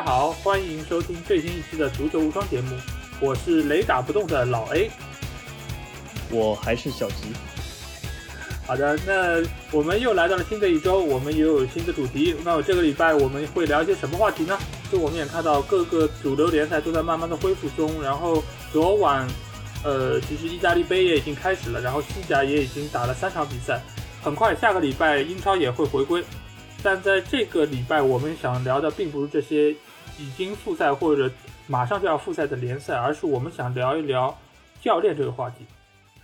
大家好，欢迎收听最新一期的足球无双节目，我是雷打不动的老 A，我还是小吉。好的，那我们又来到了新的一周，我们也有新的主题。那这个礼拜我们会聊一些什么话题呢？就我们也看到各个主流联赛都在慢慢的恢复中，然后昨晚，呃，其实意大利杯也已经开始了，然后西甲也已经打了三场比赛，很快下个礼拜英超也会回归。但在这个礼拜，我们想聊的并不是这些已经复赛或者马上就要复赛的联赛，而是我们想聊一聊教练这个话题。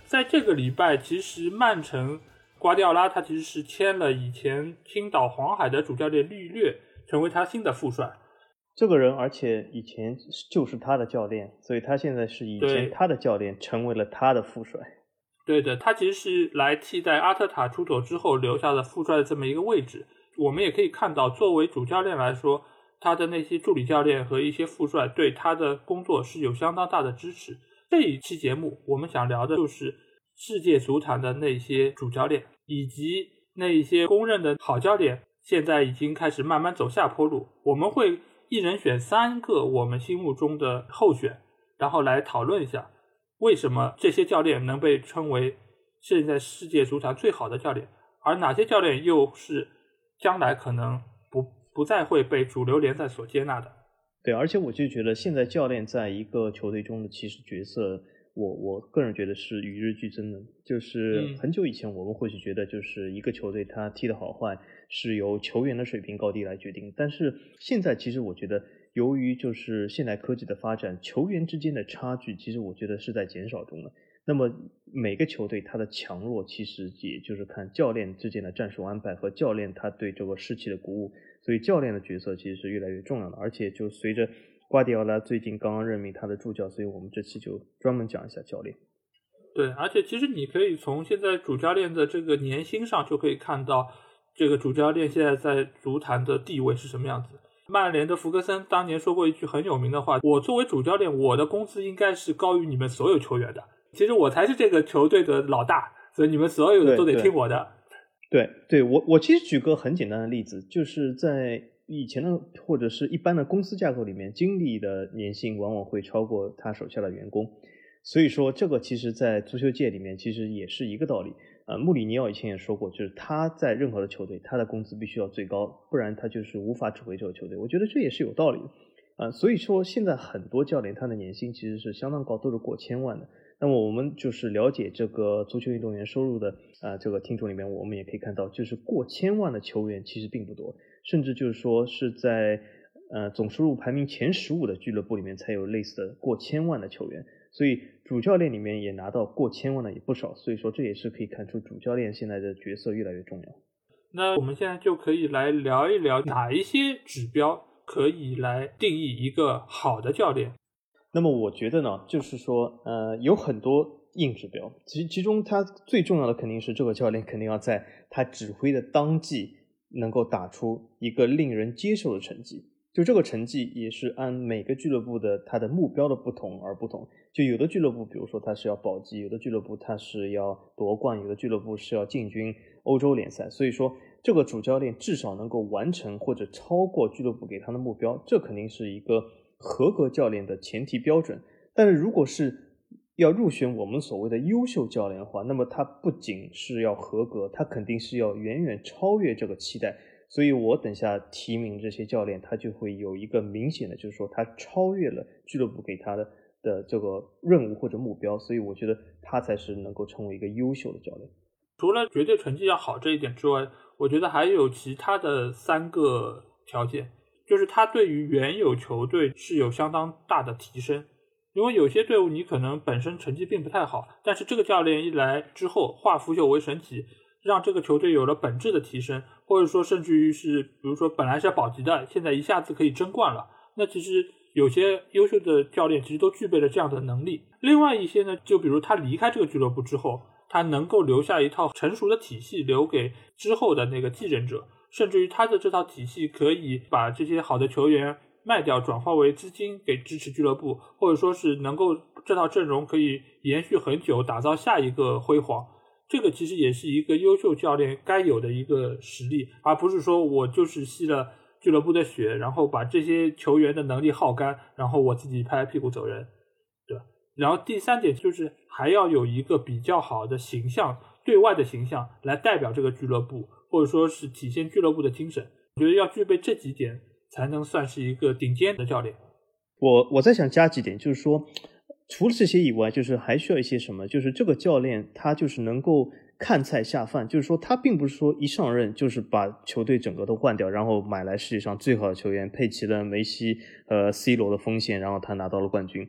在这个礼拜，其实曼城。瓜迪奥拉他其实是签了以前青岛黄海的主教练绿略，成为他新的副帅。这个人，而且以前就是他的教练，所以他现在是以前他的教练成为了他的副帅。对的，他其实是来替代阿特塔出走之后留下的副帅的这么一个位置。我们也可以看到，作为主教练来说，他的那些助理教练和一些副帅对他的工作是有相当大的支持。这一期节目，我们想聊的就是。世界足坛的那些主教练，以及那一些公认的好教练，现在已经开始慢慢走下坡路。我们会一人选三个我们心目中的候选，然后来讨论一下为什么这些教练能被称为现在世界足坛最好的教练，而哪些教练又是将来可能不不再会被主流联赛所接纳的。对，而且我就觉得现在教练在一个球队中的其实角色。我我个人觉得是与日俱增的，就是很久以前我们或许觉得就是一个球队他踢的好坏是由球员的水平高低来决定，但是现在其实我觉得由于就是现代科技的发展，球员之间的差距其实我觉得是在减少中的。那么每个球队它的强弱其实也就是看教练之间的战术安排和教练他对这个士气的鼓舞，所以教练的角色其实是越来越重要的，而且就随着。瓜迪奥拉最近刚刚任命他的助教，所以我们这期就专门讲一下教练。对，而且其实你可以从现在主教练的这个年薪上就可以看到，这个主教练现在在足坛的地位是什么样子。曼联的福格森当年说过一句很有名的话：“我作为主教练，我的工资应该是高于你们所有球员的。其实我才是这个球队的老大，所以你们所有的都得听我的。”对，对我我其实举个很简单的例子，就是在。以前的或者是一般的公司架构里面，经理的年薪往往会超过他手下的员工，所以说这个其实，在足球界里面其实也是一个道理。呃，穆里尼奥以前也说过，就是他在任何的球队，他的工资必须要最高，不然他就是无法指挥这个球队。我觉得这也是有道理的。啊，所以说现在很多教练他的年薪其实是相当高，都是过千万的。那么我们就是了解这个足球运动员收入的啊，这个听众里面，我们也可以看到，就是过千万的球员其实并不多。甚至就是说是在呃总收入排名前十五的俱乐部里面才有类似的过千万的球员，所以主教练里面也拿到过千万的也不少，所以说这也是可以看出主教练现在的角色越来越重要。那我们现在就可以来聊一聊哪一些指标可以来定义一个好的教练。那么我觉得呢，就是说呃有很多硬指标，其其中他最重要的肯定是这个教练肯定要在他指挥的当季。能够打出一个令人接受的成绩，就这个成绩也是按每个俱乐部的它的目标的不同而不同。就有的俱乐部，比如说它是要保级，有的俱乐部它是要夺冠，有的俱乐部是要进军欧洲联赛。所以说，这个主教练至少能够完成或者超过俱乐部给他的目标，这肯定是一个合格教练的前提标准。但是如果是要入选我们所谓的优秀教练的话，那么他不仅是要合格，他肯定是要远远超越这个期待。所以我等下提名这些教练，他就会有一个明显的，就是说他超越了俱乐部给他的的这个任务或者目标。所以我觉得他才是能够成为一个优秀的教练。除了绝对成绩要好这一点之外，我觉得还有其他的三个条件，就是他对于原有球队是有相当大的提升。因为有些队伍你可能本身成绩并不太好，但是这个教练一来之后化腐朽为神奇，让这个球队有了本质的提升，或者说甚至于是，比如说本来是要保级的，现在一下子可以争冠了。那其实有些优秀的教练其实都具备了这样的能力。另外一些呢，就比如他离开这个俱乐部之后，他能够留下一套成熟的体系留给之后的那个继任者，甚至于他的这套体系可以把这些好的球员。卖掉转化为资金给支持俱乐部，或者说是能够这套阵容可以延续很久，打造下一个辉煌。这个其实也是一个优秀教练该有的一个实力，而不是说我就是吸了俱乐部的血，然后把这些球员的能力耗干，然后我自己拍拍屁股走人，对吧？然后第三点就是还要有一个比较好的形象，对外的形象来代表这个俱乐部，或者说是体现俱乐部的精神。我觉得要具备这几点，才能算是一个顶尖的教练。我我在想加几点，就是说，除了这些以外，就是还需要一些什么？就是这个教练他就是能够看菜下饭，就是说他并不是说一上任就是把球队整个都换掉，然后买来世界上最好的球员，配齐了梅西和 C 罗的锋线，然后他拿到了冠军。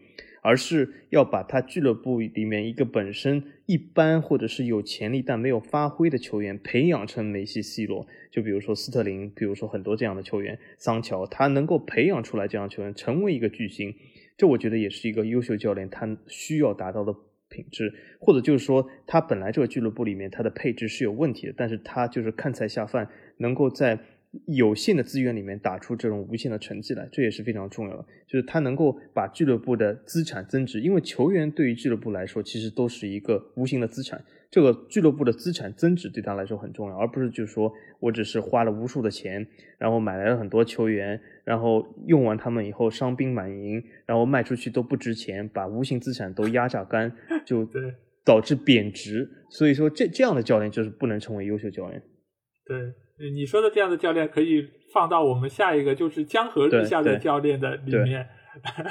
而是要把他俱乐部里面一个本身一般或者是有潜力但没有发挥的球员培养成梅西、C 罗，就比如说斯特林，比如说很多这样的球员，桑乔，他能够培养出来这样球员成为一个巨星，这我觉得也是一个优秀教练他需要达到的品质，或者就是说他本来这个俱乐部里面他的配置是有问题的，但是他就是看菜下饭，能够在。有限的资源里面打出这种无限的成绩来，这也是非常重要的。就是他能够把俱乐部的资产增值，因为球员对于俱乐部来说其实都是一个无形的资产。这个俱乐部的资产增值对他来说很重要，而不是就是说我只是花了无数的钱，然后买来了很多球员，然后用完他们以后伤兵满营，然后卖出去都不值钱，把无形资产都压榨干，就导致贬值。所以说这这样的教练就是不能成为优秀教练。对。你说的这样的教练可以放到我们下一个就是江河日下的教练的里面，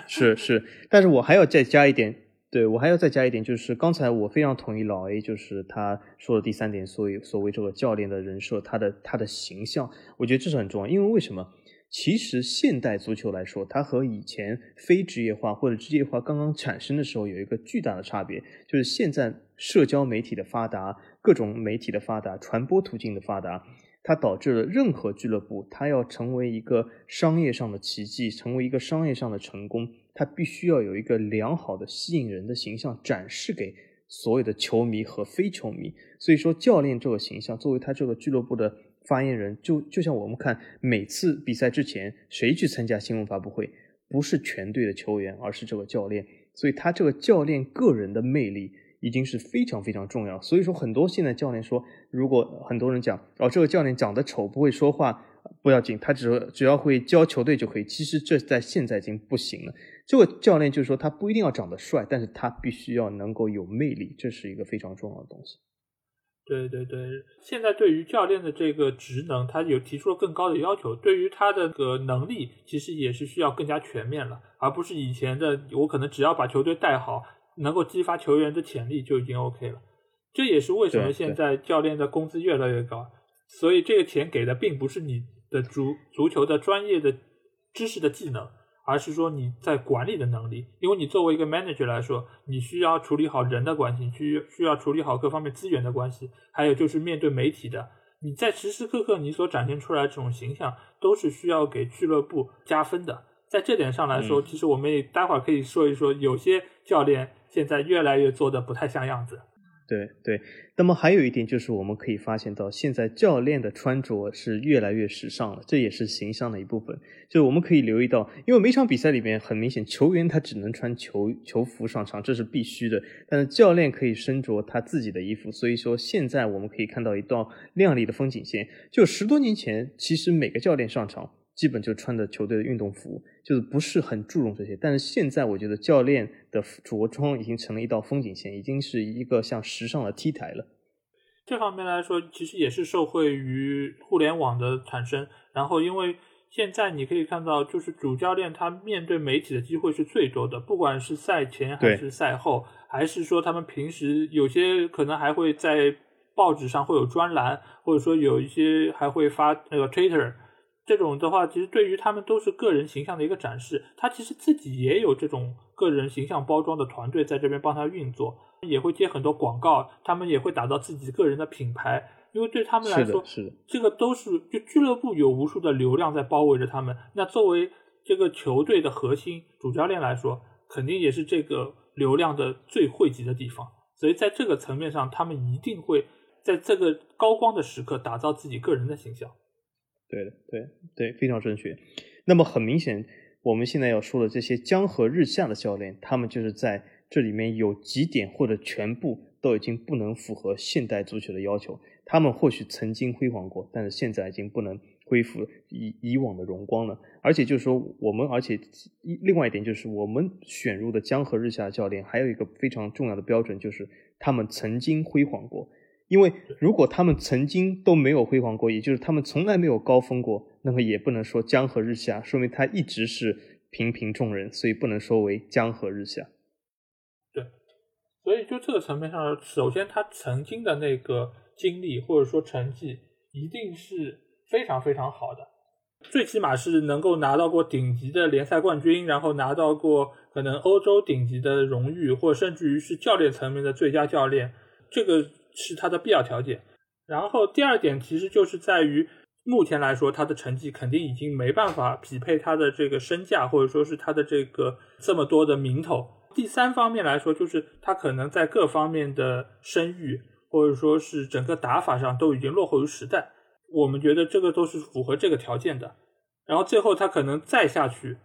是是，但是我还要再加一点，对我还要再加一点，就是刚才我非常同意老 A，就是他说的第三点，所以所谓这个教练的人设，他的他的形象，我觉得这是很重要，因为为什么？其实现代足球来说，它和以前非职业化或者职业化刚刚产生的时候有一个巨大的差别，就是现在社交媒体的发达，各种媒体的发达，传播途径的发达。它导致了任何俱乐部，它要成为一个商业上的奇迹，成为一个商业上的成功，它必须要有一个良好的吸引人的形象展示给所有的球迷和非球迷。所以说，教练这个形象作为他这个俱乐部的发言人，就就像我们看每次比赛之前谁去参加新闻发布会，不是全队的球员，而是这个教练。所以他这个教练个人的魅力。已经是非常非常重要，所以说很多现在教练说，如果很多人讲哦，这个教练长得丑不会说话不要紧，他只只要会教球队就可以。其实这在现在已经不行了。这个教练就是说他不一定要长得帅，但是他必须要能够有魅力，这是一个非常重要的东西。对对对，现在对于教练的这个职能，他有提出了更高的要求，对于他的个能力，其实也是需要更加全面了，而不是以前的我可能只要把球队带好。能够激发球员的潜力就已经 OK 了，这也是为什么现在教练的工资越来越高。所以这个钱给的并不是你的足足球的专业的知识的技能，而是说你在管理的能力。因为你作为一个 manager 来说，你需要处理好人的关系，需需要处理好各方面资源的关系，还有就是面对媒体的，你在时时刻刻你所展现出来这种形象，都是需要给俱乐部加分的。在这点上来说，其实我们也待会儿可以说一说，有些教练。现在越来越做的不太像样子。对对，那么还有一点就是，我们可以发现到，现在教练的穿着是越来越时尚了，这也是形象的一部分。就我们可以留意到，因为每场比赛里面很明显，球员他只能穿球球服上场，这是必须的。但是教练可以身着他自己的衣服，所以说现在我们可以看到一道亮丽的风景线。就十多年前，其实每个教练上场。基本就穿着球队的运动服，就是不是很注重这些。但是现在我觉得教练的着装已经成了一道风景线，已经是一个像时尚的 T 台了。这方面来说，其实也是受惠于互联网的产生。然后，因为现在你可以看到，就是主教练他面对媒体的机会是最多的，不管是赛前还是赛后，还是说他们平时有些可能还会在报纸上会有专栏，或者说有一些还会发那个 Twitter。这种的话，其实对于他们都是个人形象的一个展示。他其实自己也有这种个人形象包装的团队在这边帮他运作，也会接很多广告，他们也会打造自己个人的品牌。因为对他们来说，是这个都是就俱乐部有无数的流量在包围着他们。那作为这个球队的核心主教练来说，肯定也是这个流量的最汇集的地方。所以在这个层面上，他们一定会在这个高光的时刻打造自己个人的形象。对，对对，非常正确。那么很明显，我们现在要说的这些江河日下的教练，他们就是在这里面有几点或者全部都已经不能符合现代足球的要求。他们或许曾经辉煌过，但是现在已经不能恢复以以往的荣光了？而且就是说，我们而且另外一点就是，我们选入的江河日下的教练还有一个非常重要的标准，就是他们曾经辉煌过。因为如果他们曾经都没有辉煌过，也就是他们从来没有高峰过，那么也不能说江河日下，说明他一直是平平众人，所以不能说为江河日下。对，所以就这个层面上，首先他曾经的那个经历或者说成绩一定是非常非常好的，最起码是能够拿到过顶级的联赛冠军，然后拿到过可能欧洲顶级的荣誉，或甚至于是教练层面的最佳教练，这个。是他的必要条件，然后第二点其实就是在于目前来说，他的成绩肯定已经没办法匹配他的这个身价，或者说是他的这个这么多的名头。第三方面来说，就是他可能在各方面的声誉，或者说是整个打法上都已经落后于时代。我们觉得这个都是符合这个条件的。然后最后他可能再下去，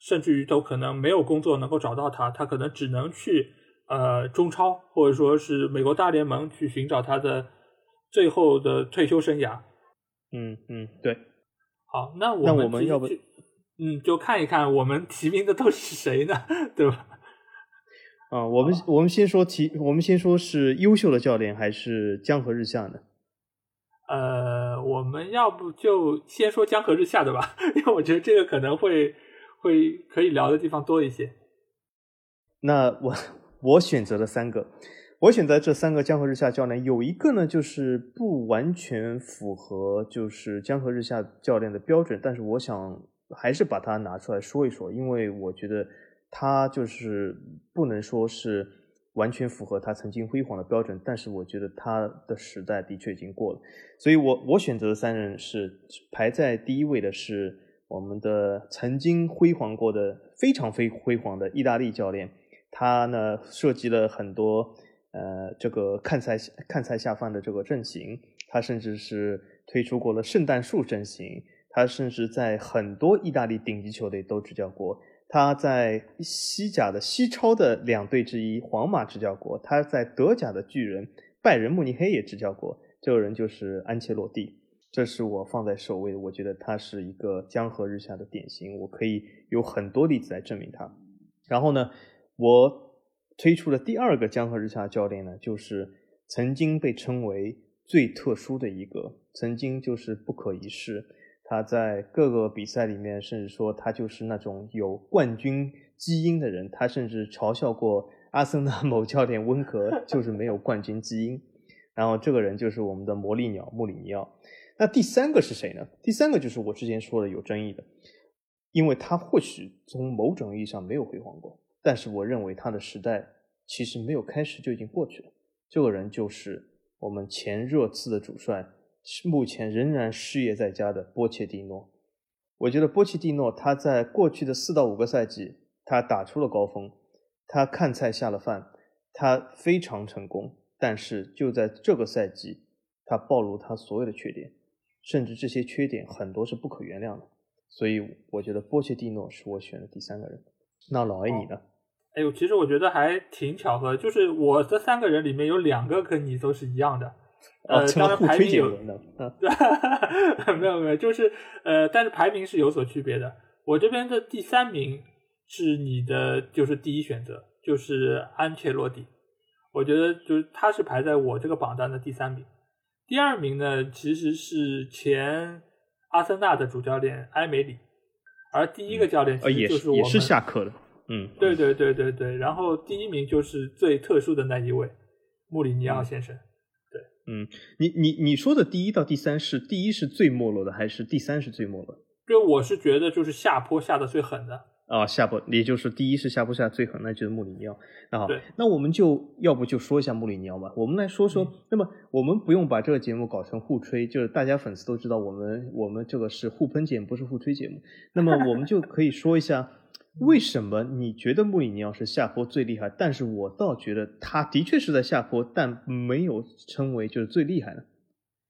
甚至于都可能没有工作能够找到他，他可能只能去。呃，中超或者说是美国大联盟去寻找他的最后的退休生涯。嗯嗯，对。好，那我们们要不，嗯，就看一看我们提名的都是谁呢？对吧？啊，我们我们先说提，我们先说是优秀的教练还是江河日下呢？呃，我们要不就先说江河日下的吧，因为我觉得这个可能会会可以聊的地方多一些。那我。我选择了三个，我选择这三个江河日下教练，有一个呢就是不完全符合就是江河日下教练的标准，但是我想还是把它拿出来说一说，因为我觉得他就是不能说是完全符合他曾经辉煌的标准，但是我觉得他的时代的确已经过了，所以我我选择的三人是排在第一位的是我们的曾经辉煌过的非常非辉煌的意大利教练。他呢设计了很多呃这个看菜看菜下饭的这个阵型，他甚至是推出过了圣诞树阵型，他甚至在很多意大利顶级球队都执教过，他在西甲的西超的两队之一皇马执教过，他在德甲的巨人拜仁慕尼黑也执教过，这个人就是安切洛蒂，这是我放在首位的，我觉得他是一个江河日下的典型，我可以有很多例子来证明他，然后呢。我推出的第二个江河日下教练呢，就是曾经被称为最特殊的一个，曾经就是不可一世。他在各个比赛里面，甚至说他就是那种有冠军基因的人。他甚至嘲笑过阿森纳某教练温格，就是没有冠军基因。然后这个人就是我们的魔力鸟穆里尼奥。那第三个是谁呢？第三个就是我之前说的有争议的，因为他或许从某种意义上没有辉煌过。但是我认为他的时代其实没有开始就已经过去了。这个人就是我们前热刺的主帅，目前仍然失业在家的波切蒂诺。我觉得波切蒂诺他在过去的四到五个赛季，他打出了高峰，他看菜下了饭，他非常成功。但是就在这个赛季，他暴露他所有的缺点，甚至这些缺点很多是不可原谅的。所以我觉得波切蒂诺是我选的第三个人。那老 A 你呢？哎呦，其实我觉得还挺巧合，就是我这三个人里面有两个跟你都是一样的，呃，当然排名 有，没有没有，就是呃，但是排名是有所区别的。我这边的第三名是你的，就是第一选择，就是安切洛蒂。我觉得就是他是排在我这个榜单的第三名。第二名呢，其实是前阿森纳的主教练埃梅里，而第一个教练其实就是我们也是下课的。嗯，对对对对对，然后第一名就是最特殊的那一位，穆里尼奥先生。对，嗯，你你你说的第一到第三是第一是最没落的，还是第三是最没落？就我是觉得就是下坡下的最狠的。啊，下坡，也就是第一是下坡下最狠，那就是穆里尼奥。那好，那我们就要不就说一下穆里尼奥吧。我们来说说，那么我们不用把这个节目搞成互吹，就是大家粉丝都知道我们我们这个是互喷节目，不是互吹节目。那么我们就可以说一下。为什么你觉得穆里尼奥是下坡最厉害？但是我倒觉得他的确是在下坡，但没有称为就是最厉害的。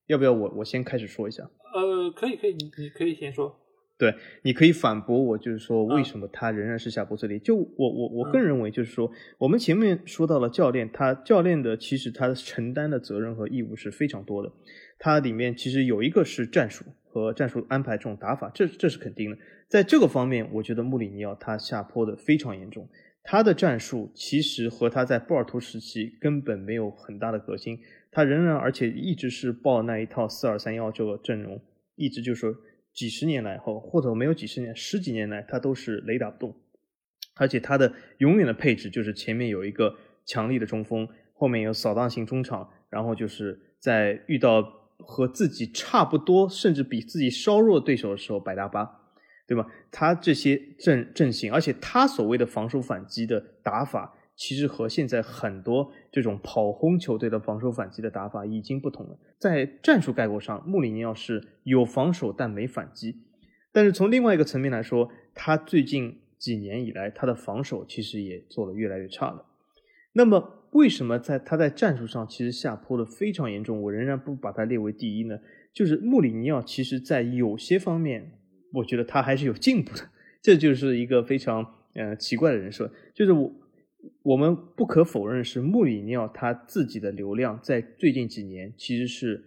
要不要我我先开始说一下？呃，可以可以，你你可以先说。对，你可以反驳我，就是说为什么他仍然是下坡最厉害就我我我个人认为，就是说我们前面说到了教练，他教练的其实他承担的责任和义务是非常多的。它里面其实有一个是战术和战术安排这种打法，这这是肯定的。在这个方面，我觉得穆里尼奥他下坡的非常严重。他的战术其实和他在波尔图时期根本没有很大的革新，他仍然而且一直是报那一套四二三幺这个阵容，一直就是。几十年来后，或者没有几十年，十几年来，他都是雷打不动，而且他的永远的配置就是前面有一个强力的中锋，后面有扫荡性中场，然后就是在遇到和自己差不多，甚至比自己稍弱对手的时候摆大巴，对吧？他这些阵阵型，而且他所谓的防守反击的打法。其实和现在很多这种跑轰球队的防守反击的打法已经不同了。在战术概括上，穆里尼奥是有防守但没反击。但是从另外一个层面来说，他最近几年以来他的防守其实也做得越来越差了。那么为什么在他在战术上其实下坡的非常严重？我仍然不把他列为第一呢？就是穆里尼奥其实在有些方面，我觉得他还是有进步的。这就是一个非常呃奇怪的人设，就是我。我们不可否认是穆里尼奥他自己的流量在最近几年其实是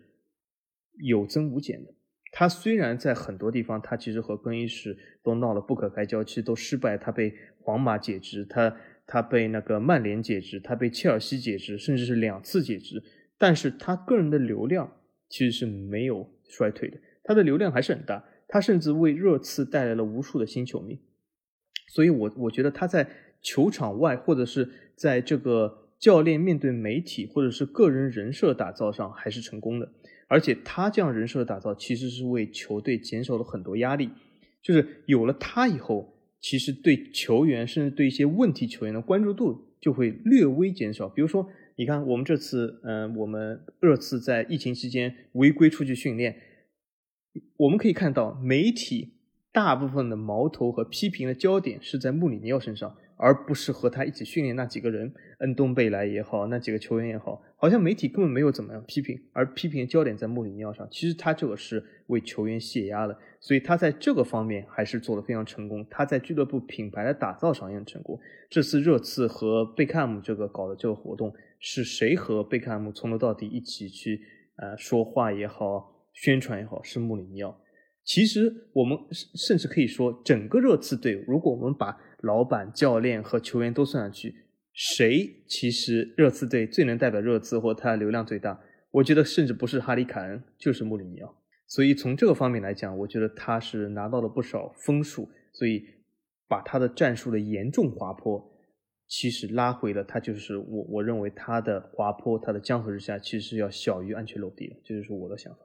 有增无减的。他虽然在很多地方他其实和更衣室都闹得不可开交，其实都失败。他被皇马解职，他他被那个曼联解职，他被切尔西解职，甚至是两次解职。但是他个人的流量其实是没有衰退的，他的流量还是很大。他甚至为热刺带来了无数的新球迷。所以，我我觉得他在。球场外，或者是在这个教练面对媒体，或者是个人人设打造上，还是成功的。而且他这样人设打造，其实是为球队减少了很多压力。就是有了他以后，其实对球员，甚至对一些问题球员的关注度就会略微减少。比如说，你看我们这次，嗯，我们热刺在疫情期间违规出去训练，我们可以看到媒体大部分的矛头和批评的焦点是在穆里尼奥身上。而不是和他一起训练那几个人，恩东贝莱也好，那几个球员也好，好像媒体根本没有怎么样批评，而批评的焦点在穆里尼奥上。其实他这个是为球员泄压的，所以他在这个方面还是做得非常成功。他在俱乐部品牌的打造上也很成功。这次热刺和贝克汉姆这个搞的这个活动，是谁和贝克汉姆从头到底一起去呃说话也好，宣传也好，是穆里尼奥。其实我们甚至可以说，整个热刺队，如果我们把老板、教练和球员都算上去，谁其实热刺队最能代表热刺或他的流量最大？我觉得甚至不是哈里凯恩，就是穆里尼奥。所以从这个方面来讲，我觉得他是拿到了不少分数，所以把他的战术的严重滑坡，其实拉回了他就是我我认为他的滑坡，他的江河日下，其实要小于安全落地的，这就是我的想法。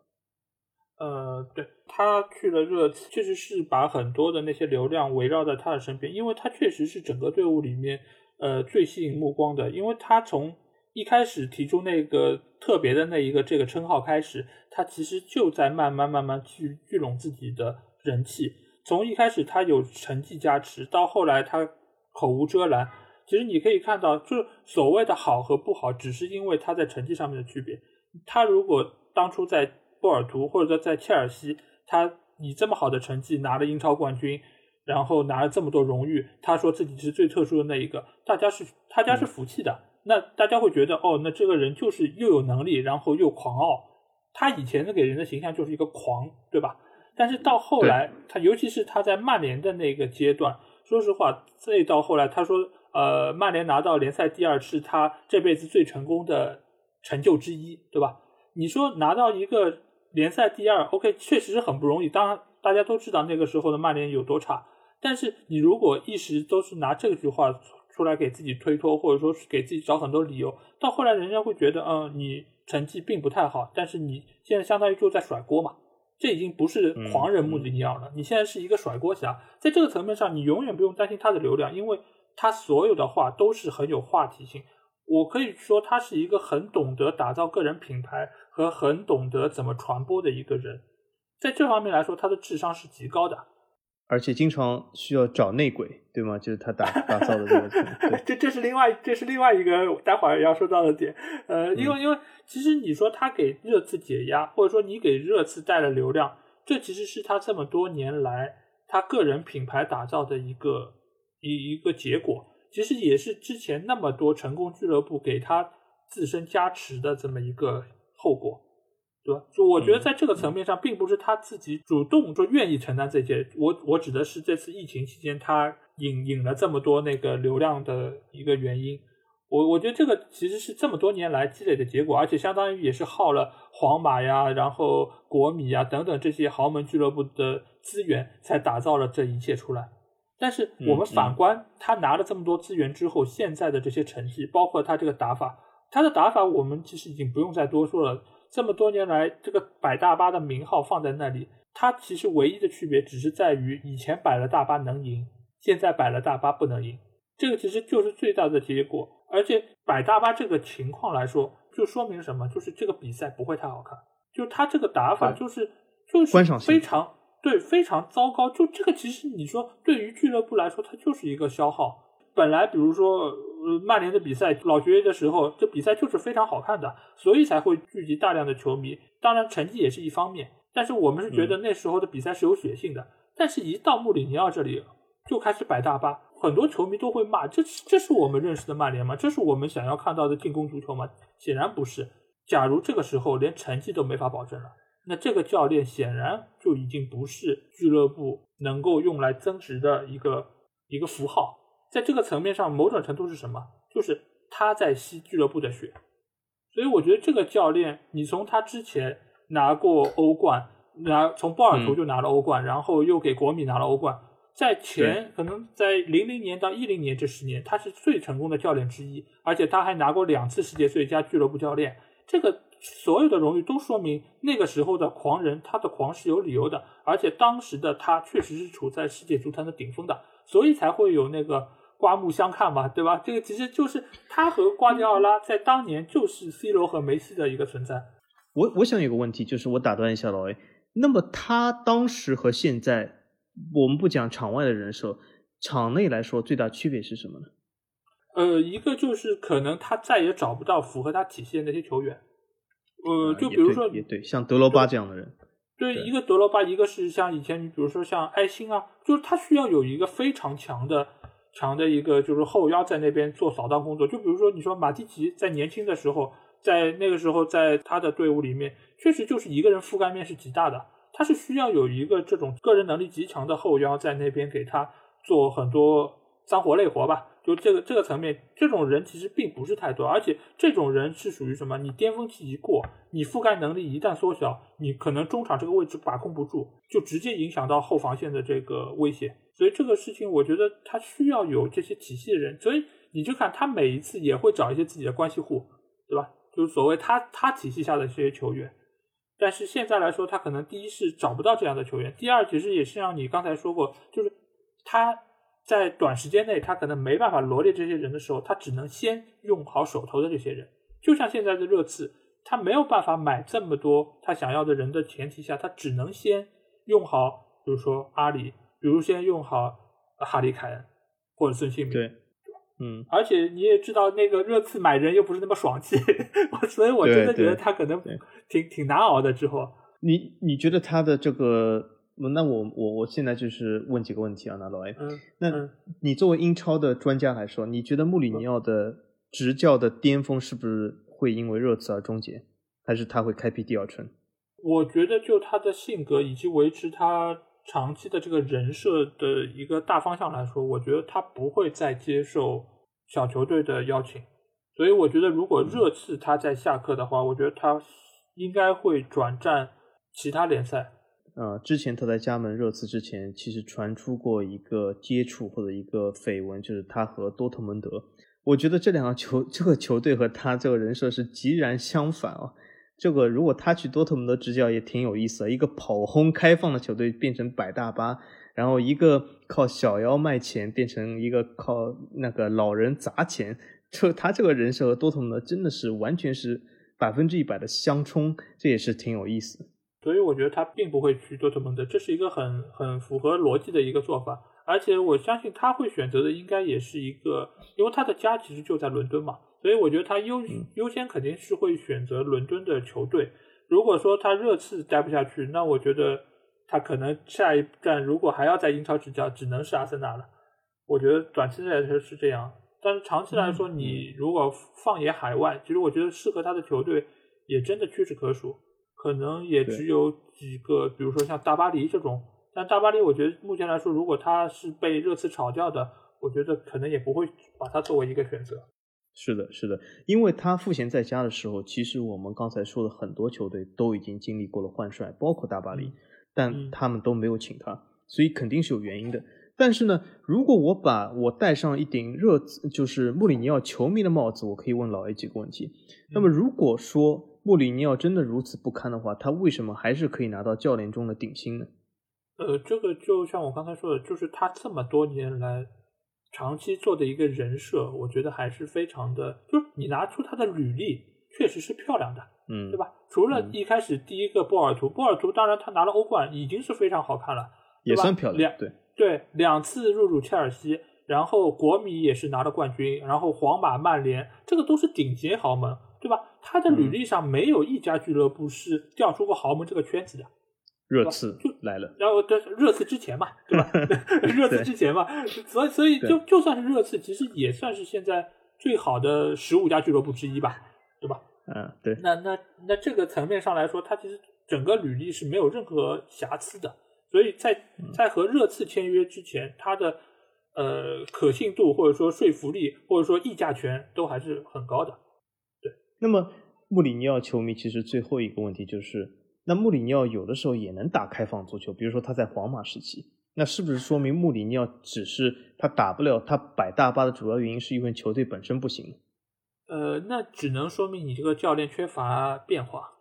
呃，对他去了热刺，确实是把很多的那些流量围绕在他的身边，因为他确实是整个队伍里面呃最吸引目光的，因为他从一开始提出那个特别的那一个这个称号开始，他其实就在慢慢慢慢聚聚拢自己的人气。从一开始他有成绩加持，到后来他口无遮拦，其实你可以看到，就是所谓的好和不好，只是因为他在成绩上面的区别。他如果当初在波尔图或者说在切尔西，他以这么好的成绩拿了英超冠军，然后拿了这么多荣誉，他说自己是最特殊的那一个，大家是他家是服气的。那大家会觉得，哦，那这个人就是又有能力，然后又狂傲。他以前的给人的形象就是一个狂，对吧？但是到后来，他尤其是他在曼联的那个阶段，说实话，再到后来，他说，呃，曼联拿到联赛第二是他这辈子最成功的成就之一，对吧？你说拿到一个。联赛第二，OK，确实是很不容易。当然，大家都知道那个时候的曼联有多差。但是，你如果一时都是拿这句话出来给自己推脱，或者说是给自己找很多理由，到后来人家会觉得，嗯，你成绩并不太好。但是你现在相当于就在甩锅嘛，这已经不是狂人穆里尼奥了，你现在是一个甩锅侠。在这个层面上，你永远不用担心他的流量，因为他所有的话都是很有话题性。我可以说，他是一个很懂得打造个人品牌和很懂得怎么传播的一个人，在这方面来说，他的智商是极高的，而且经常需要找内鬼，对吗？就是他打打造的这个，这这是另外这是另外一个待会儿要说到的点，呃，因为因为其实你说他给热刺解压，或者说你给热刺带了流量，这其实是他这么多年来他个人品牌打造的一个一一个结果，其实也是之前那么多成功俱乐部给他自身加持的这么一个后果，对吧？就我觉得在这个层面上，并不是他自己主动说愿意承担这些，我我指的是这次疫情期间他引引了这么多那个流量的一个原因。我我觉得这个其实是这么多年来积累的结果，而且相当于也是耗了皇马呀，然后国米呀等等这些豪门俱乐部的资源，才打造了这一切出来。但是我们反观他拿了这么多资源之后，现在的这些成绩，包括他这个打法，他的打法我们其实已经不用再多说了。这么多年来，这个摆大巴的名号放在那里，它其实唯一的区别只是在于以前摆了大巴能赢，现在摆了大巴不能赢。这个其实就是最大的结果。而且摆大巴这个情况来说，就说明什么？就是这个比赛不会太好看。就他这个打法，就是就是非常对非常糟糕。就这个其实你说对于俱乐部来说，它就是一个消耗。本来比如说呃曼联的比赛老爵爷的时候，这比赛就是非常好看的，所以才会聚集大量的球迷。当然成绩也是一方面，但是我们是觉得那时候的比赛是有血性的。但是，一到穆里尼奥这里，就开始摆大巴。很多球迷都会骂，这这是我们认识的曼联吗？这是我们想要看到的进攻足球吗？显然不是。假如这个时候连成绩都没法保证了，那这个教练显然就已经不是俱乐部能够用来增值的一个一个符号。在这个层面上，某种程度是什么？就是他在吸俱乐部的血。所以我觉得这个教练，你从他之前拿过欧冠，拿从波尔图就拿了欧冠，然后又给国米拿了欧冠。在前可能在零零年到一零年这十年，他是最成功的教练之一，而且他还拿过两次世界最佳俱乐部教练。这个所有的荣誉都说明那个时候的狂人，他的狂是有理由的，而且当时的他确实是处在世界足坛的顶峰的，所以才会有那个刮目相看嘛，对吧？这个其实就是他和瓜迪奥拉在当年就是 C 罗和梅西的一个存在。我我想有个问题，就是我打断一下老 A，那么他当时和现在。我们不讲场外的人设，场内来说最大区别是什么呢？呃，一个就是可能他再也找不到符合他体系的那些球员。呃，就比如说，也对，像德罗巴这样的人。对，一个德罗巴，一个是像以前你比如说像埃辛啊，就是他需要有一个非常强的、强的一个就是后腰在那边做扫荡工作。就比如说你说马蒂奇在年轻的时候，在那个时候在他的队伍里面，确实就是一个人覆盖面是极大的。他是需要有一个这种个人能力极强的后腰在那边给他做很多脏活累活吧，就这个这个层面，这种人其实并不是太多，而且这种人是属于什么？你巅峰期一过，你覆盖能力一旦缩小，你可能中场这个位置把控不住，就直接影响到后防线的这个威胁。所以这个事情，我觉得他需要有这些体系的人。所以你就看他每一次也会找一些自己的关系户，对吧？就是所谓他他体系下的这些球员。但是现在来说，他可能第一是找不到这样的球员，第二其实也是像你刚才说过，就是他在短时间内他可能没办法罗列这些人的时候，他只能先用好手头的这些人。就像现在的热刺，他没有办法买这么多他想要的人的前提下，他只能先用好，比如说阿里，比如先用好哈里凯恩或者孙兴民。对。嗯，而且你也知道，那个热刺买人又不是那么爽气，所以我真的觉得他可能挺挺难熬的。之后，你你觉得他的这个，那我我我现在就是问几个问题啊，那老 A，嗯，那你作为英超的专家来说，你觉得穆里尼奥的执教的巅峰是不是会因为热刺而终结，还是他会开辟第二春？我觉得就他的性格以及维持他。长期的这个人设的一个大方向来说，我觉得他不会再接受小球队的邀请，所以我觉得如果热刺他在下课的话，我觉得他应该会转战其他联赛。呃，之前他在加盟热刺之前，其实传出过一个接触或者一个绯闻，就是他和多特蒙德。我觉得这两个球这个球队和他这个人设是截然相反啊。这个如果他去多特蒙德执教也挺有意思，一个跑轰开放的球队变成摆大巴，然后一个靠小妖卖钱变成一个靠那个老人砸钱，就他这个人设和多特蒙德真的是完全是百分之一百的相冲，这也是挺有意思。所以我觉得他并不会去多特蒙德，这是一个很很符合逻辑的一个做法，而且我相信他会选择的应该也是一个，因为他的家其实就在伦敦嘛。所以我觉得他优优先肯定是会选择伦敦的球队。如果说他热刺待不下去，那我觉得他可能下一站如果还要在英超执教，只能是阿森纳了。我觉得短期来说是这样，但是长期来说，你如果放眼海外，其实我觉得适合他的球队也真的屈指可数，可能也只有几个，比如说像大巴黎这种。但大巴黎，我觉得目前来说，如果他是被热刺炒掉的，我觉得可能也不会把他作为一个选择。是的，是的，因为他赋闲在家的时候，其实我们刚才说的很多球队都已经经历过了换帅，包括大巴黎，但他们都没有请他，所以肯定是有原因的。但是呢，如果我把我戴上一顶热就是穆里尼奥球迷的帽子，我可以问老 A 几个问题。那么，如果说穆里尼奥真的如此不堪的话，他为什么还是可以拿到教练中的顶薪呢？呃，这个就像我刚才说的，就是他这么多年来长期做的一个人设，我觉得还是非常的，就是你拿出他的履历，确实是漂亮的，嗯，对吧？除了一开始第一个波尔图，波尔图当然他拿了欧冠，已经是非常好看了，也算漂亮，对。对，两次入主切尔西，然后国米也是拿了冠军，然后皇马、曼联，这个都是顶级豪门，对吧？他的履历上没有一家俱乐部是掉出过豪门这个圈子的。热刺就来了，然后是热刺之前嘛，对吧？热刺之前嘛，所以所以就就算是热刺，其实也算是现在最好的十五家俱乐部之一吧，对吧？嗯，对。那那那这个层面上来说，他其实整个履历是没有任何瑕疵的。所以在在和热刺签约之前，他的呃可信度或者说说服力或者说议价权都还是很高的。那么穆里尼奥球迷其实最后一个问题就是，那穆里尼奥有的时候也能打开放足球，比如说他在皇马时期，那是不是说明穆里尼奥只是他打不了他摆大巴的主要原因是因为球队本身不行？呃，那只能说明你这个教练缺乏变化。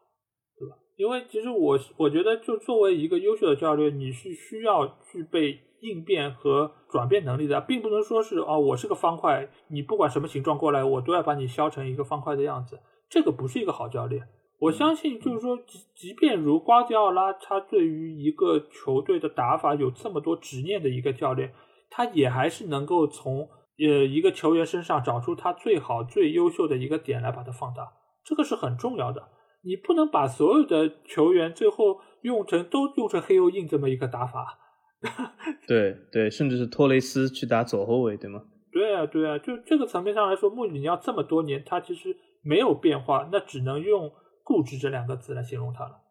对吧因为其实我我觉得，就作为一个优秀的教练，你是需要具备应变和转变能力的，并不能说是哦，我是个方块，你不管什么形状过来，我都要把你削成一个方块的样子。这个不是一个好教练。我相信，就是说，即即便如瓜迪奥拉，他对于一个球队的打法有这么多执念的一个教练，他也还是能够从呃一个球员身上找出他最好、最优秀的一个点来把它放大，这个是很重要的。你不能把所有的球员最后用成都用成黑又硬这么一个打法，对对，甚至是托雷斯去打左后卫，对吗？对啊对啊，就这个层面上来说，穆里尼奥这么多年他其实没有变化，那只能用固执这两个字来形容他了。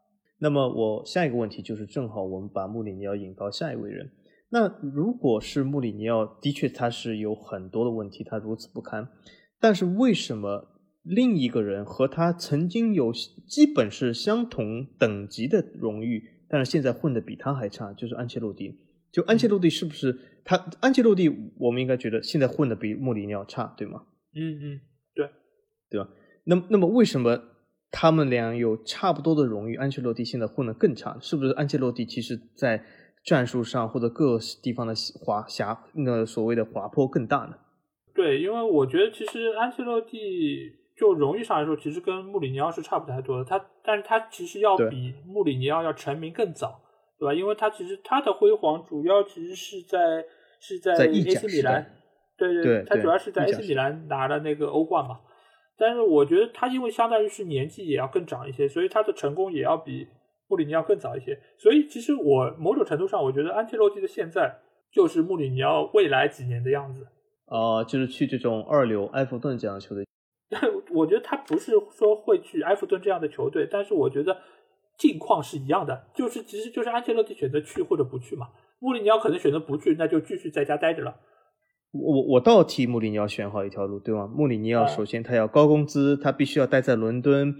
那么我下一个问题就是，正好我们把穆里尼奥引到下一位人。那如果是穆里尼奥，的确他是有很多的问题，他如此不堪，但是为什么？另一个人和他曾经有基本是相同等级的荣誉，但是现在混的比他还差，就是安切洛蒂。就安切洛蒂是不是他？安切洛蒂，我们应该觉得现在混的比穆里尼奥差，对吗？嗯嗯，对，对吧？那那么为什么他们俩有差不多的荣誉，安切洛蒂现在混的更差？是不是安切洛蒂其实在战术上或者各地方的滑狭，那所谓的滑坡更大呢？对，因为我觉得其实安切洛蒂。就荣誉上来说，其实跟穆里尼奥是差不太多的。他，但是他其实要比穆里尼奥要成名更早，对吧？因为他其实他的辉煌主要其实是在是在 AC 米兰，对对，对他主要是在 AC 米兰拿了那个欧冠嘛。但是我觉得他因为相当于是年纪也要更长一些，所以他的成功也要比穆里尼奥更早一些。所以其实我某种程度上，我觉得安切洛蒂的现在就是穆里尼奥未来几年的样子。哦，就是去这种二流埃弗顿这样的球队。我觉得他不是说会去埃弗顿这样的球队，但是我觉得境况是一样的，就是其实就是安切洛蒂选择去或者不去嘛。穆里尼奥可能选择不去，那就继续在家待着了。我我倒替穆里尼奥选好一条路，对吗？穆里尼奥首先他要高工资，他必须要待在伦敦，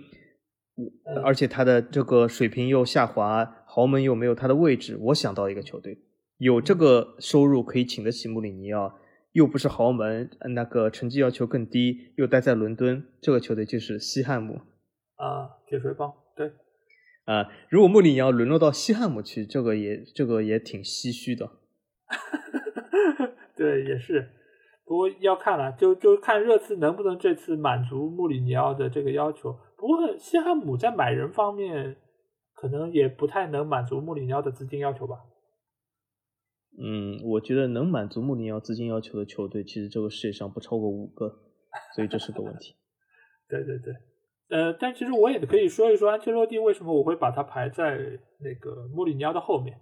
而且他的这个水平又下滑，豪门又没有他的位置。我想到一个球队，有这个收入可以请得起穆里尼奥。又不是豪门，那个成绩要求更低，又待在伦敦，这个球队就是西汉姆啊，铁锤帮，对，啊，如果穆里尼奥沦落到西汉姆去，这个也这个也挺唏嘘的。对，也是，不过要看了，就就看热刺能不能这次满足穆里尼奥的这个要求。不过西汉姆在买人方面，可能也不太能满足穆里尼奥的资金要求吧。嗯，我觉得能满足穆里尼奥资金要求的球队，其实这个世界上不超过五个，所以这是个问题。对对对，呃，但其实我也可以说一说安切洛蒂为什么我会把他排在那个穆里尼奥的后面。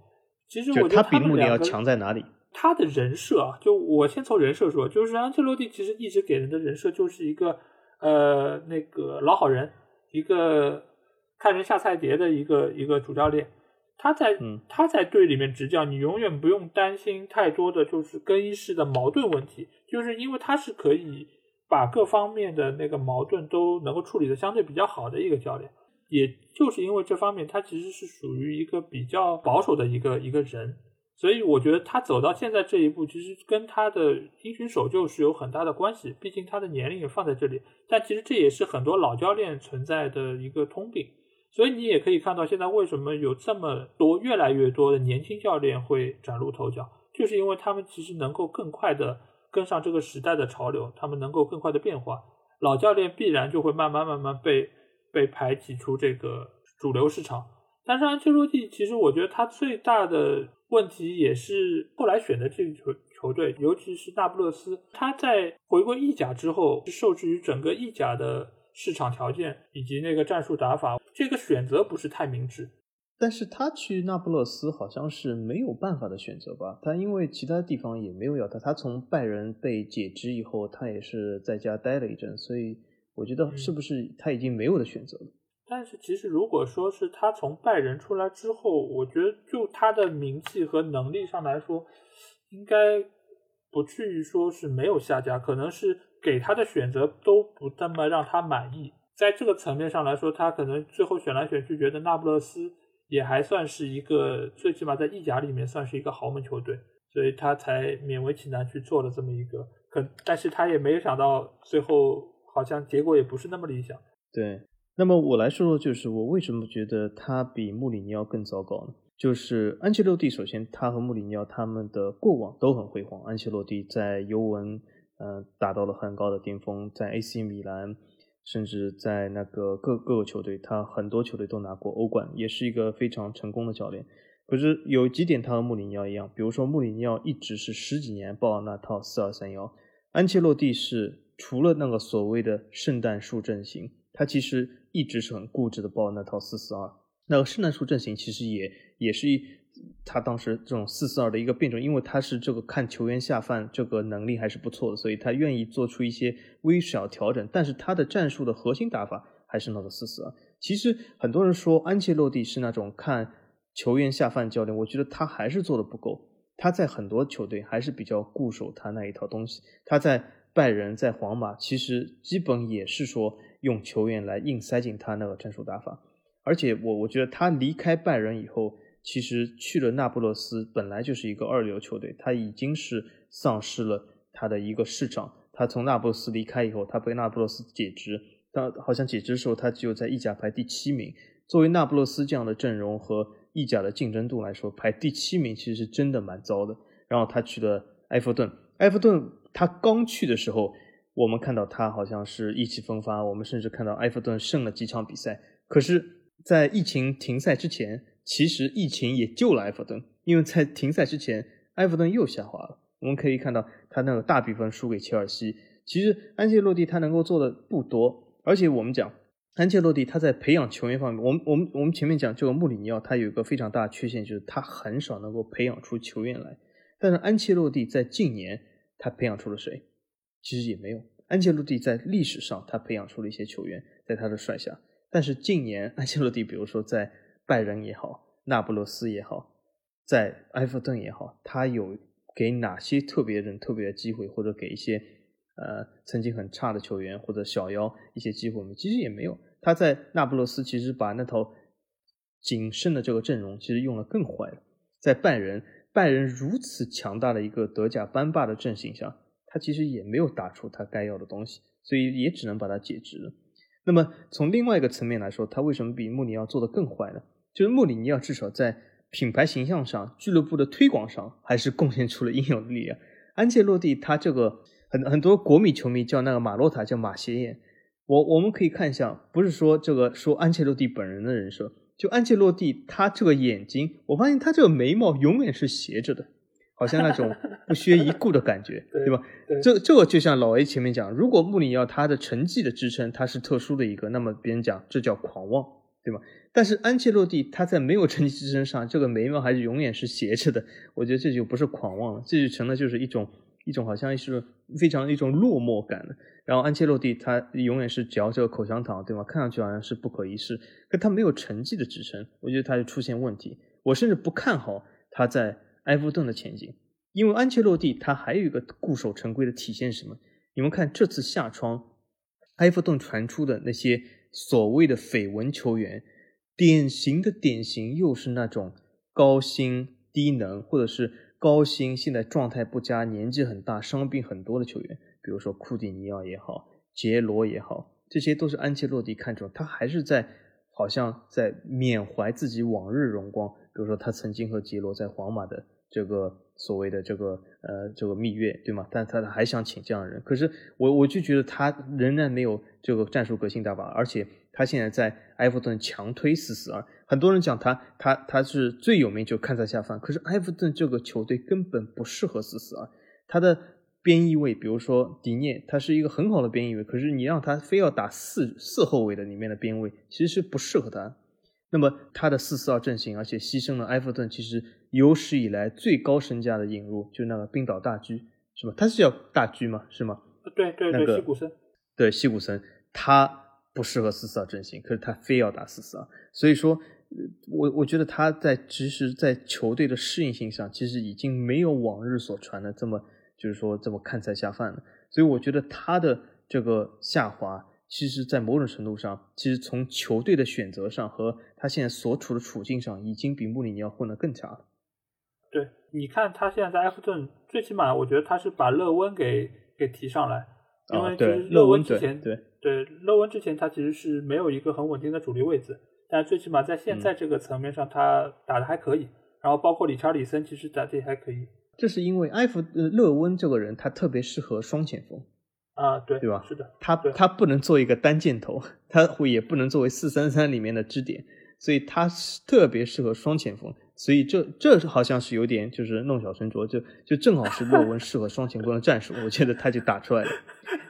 其实我觉得他比穆里尼奥强在哪里？他的人设啊，就我先从人设说，就是安切洛蒂其实一直给人的人设就是一个呃那个老好人，一个看人下菜碟的一个一个主教练。他在、嗯他在队里面执教，你永远不用担心太多的就是更衣室的矛盾问题，就是因为他是可以把各方面的那个矛盾都能够处理的相对比较好的一个教练。也就是因为这方面，他其实是属于一个比较保守的一个一个人，所以我觉得他走到现在这一步，其实跟他的因循守旧是有很大的关系。毕竟他的年龄也放在这里，但其实这也是很多老教练存在的一个通病。所以你也可以看到，现在为什么有这么多、越来越多的年轻教练会崭露头角，就是因为他们其实能够更快的跟上这个时代的潮流，他们能够更快的变化。老教练必然就会慢慢慢慢被被排挤出这个主流市场。但是安切洛蒂其实我觉得他最大的问题也是后来选的这个球球队，尤其是那不勒斯，他在回归意甲之后，受制于整个意甲的市场条件以及那个战术打法，这个选择不是太明智。但是他去那不勒斯好像是没有办法的选择吧？他因为其他地方也没有要他，他从拜仁被解职以后，他也是在家待了一阵，所以我觉得是不是他已经没有的选择了？但是其实如果说是他从拜仁出来之后，我觉得就他的名气和能力上来说，应该不至于说是没有下家，可能是给他的选择都不那么让他满意。在这个层面上来说，他可能最后选来选去，觉得那不勒斯也还算是一个，最起码在意甲里面算是一个豪门球队，所以他才勉为其难去做了这么一个。可，但是他也没有想到最后好像结果也不是那么理想。对，那么我来说说，就是我为什么觉得他比穆里尼奥更糟糕呢？就是安切洛蒂，首先他和穆里尼奥他们的过往都很辉煌。安切洛蒂在尤文，呃，达到了很高的巅峰，在 AC 米兰，甚至在那个各各个球队，他很多球队都拿过欧冠，也是一个非常成功的教练。可是有几点他和穆里尼奥一样，比如说穆里尼奥一直是十几年报那套四二三幺，安切洛蒂是除了那个所谓的圣诞树阵型，他其实一直是很固执的报那套四四二。那个圣诞树阵型其实也也是一他当时这种四四二的一个变种，因为他是这个看球员下饭这个能力还是不错的，所以他愿意做出一些微小调整，但是他的战术的核心打法还是那个四四二。其实很多人说安切洛蒂是那种看球员下饭教练，我觉得他还是做的不够。他在很多球队还是比较固守他那一套东西。他在拜仁、在皇马，其实基本也是说用球员来硬塞进他那个战术打法。而且我我觉得他离开拜仁以后，其实去了那不勒斯，本来就是一个二流球队，他已经是丧失了他的一个市场。他从那不勒斯离开以后，他被那不勒斯解职，他好像解职的时候，他只有在意甲排第七名。作为那不勒斯这样的阵容和意甲的竞争度来说，排第七名其实是真的蛮糟的。然后他去了埃弗顿，埃弗顿他刚去的时候，我们看到他好像是意气风发，我们甚至看到埃弗顿胜了几场比赛。可是，在疫情停赛之前，其实疫情也救了埃弗顿，因为在停赛之前，埃弗顿又下滑了。我们可以看到他那个大比分输给切尔西。其实安切洛蒂他能够做的不多，而且我们讲安切洛蒂他在培养球员方面，我们我们我们前面讲这个穆里尼奥，他有一个非常大的缺陷，就是他很少能够培养出球员来。但是安切洛蒂在近年他培养出了谁？其实也没有。安切洛蒂在历史上他培养出了一些球员，在他的帅下。但是近年 安切洛蒂，比如说在拜仁也好，那不勒斯也好，在埃弗顿也好，他有给哪些特别人特别的机会，或者给一些呃曾经很差的球员或者小妖一些机会吗？其实也没有。他在那不勒斯其实把那套谨慎的这个阵容其实用了更坏了。在拜仁，拜仁如此强大的一个德甲班霸的阵型下，他其实也没有打出他该要的东西，所以也只能把他解职了。那么从另外一个层面来说，他为什么比穆里尼奥做得更坏呢？就是穆里尼奥至少在品牌形象上、俱乐部的推广上，还是贡献出了应有的力量。安切洛蒂他这个很很多国米球迷叫那个马洛塔叫马斜眼，我我们可以看一下，不是说这个说安切洛蒂本人的人设，就安切洛蒂他这个眼睛，我发现他这个眉毛永远是斜着的。好像那种不屑一顾的感觉，对吧？这这个就像老 A 前面讲，如果穆里尼奥他的成绩的支撑他是特殊的一个，那么别人讲这叫狂妄，对吧？但是安切洛蒂他在没有成绩支撑上，这个眉毛还是永远是斜着的。我觉得这就不是狂妄了，这就成了就是一种一种好像是非常一种落寞感了。然后安切洛蒂他永远是嚼这个口香糖，对吗？看上去好像是不可一世，可他没有成绩的支撑，我觉得他就出现问题。我甚至不看好他在埃弗顿的前景，因为安切洛蒂他还有一个固守成规的体现是什么？你们看这次下窗，埃弗顿传出的那些所谓的绯闻球员。典型的典型又是那种高薪低能，或者是高薪现在状态不佳、年纪很大、伤病很多的球员，比如说库蒂尼奥也好，杰罗也好，这些都是安切洛蒂看中，他还是在好像在缅怀自己往日荣光，比如说他曾经和杰罗在皇马的这个所谓的这个呃这个蜜月，对吗？但他还想请这样的人，可是我我就觉得他仍然没有这个战术革新大法，而且。他现在在埃弗顿强推四四二，很多人讲他他他是最有名就看在下饭，可是埃弗顿这个球队根本不适合四四二，他的边翼位，比如说迪涅，他是一个很好的边翼位，可是你让他非要打四四后卫的里面的边位，其实是不适合他。那么他的四四二阵型，而且牺牲了埃弗顿其实有史以来最高身价的引入，就那个冰岛大狙，是吧？他是叫大狙吗？是吗？对对对，西古森，对西古森，他。不适合四四二阵型，可是他非要打四四二，所以说，我我觉得他在其实，在球队的适应性上，其实已经没有往日所传的这么，就是说这么看菜下饭了。所以我觉得他的这个下滑，其实，在某种程度上，其实从球队的选择上和他现在所处的处境上，已经比穆里尼奥混得更差了。对，你看他现在在埃弗顿，最起码我觉得他是把勒温给给提上来，因为其实勒温之前对。对，勒温之前他其实是没有一个很稳定的主力位置，但最起码在现在这个层面上，他打的还可以。然后包括理查里森，其实打的也还可以。这是因为埃弗呃勒温这个人，他特别适合双前锋啊，对对吧？是的，他他不能做一个单箭头，他会也不能作为四三三里面的支点，所以他特别适合双前锋。所以这这好像是有点就是弄巧成拙，就就正好是勒 温适合双前锋的战术，我觉得他就打出来了。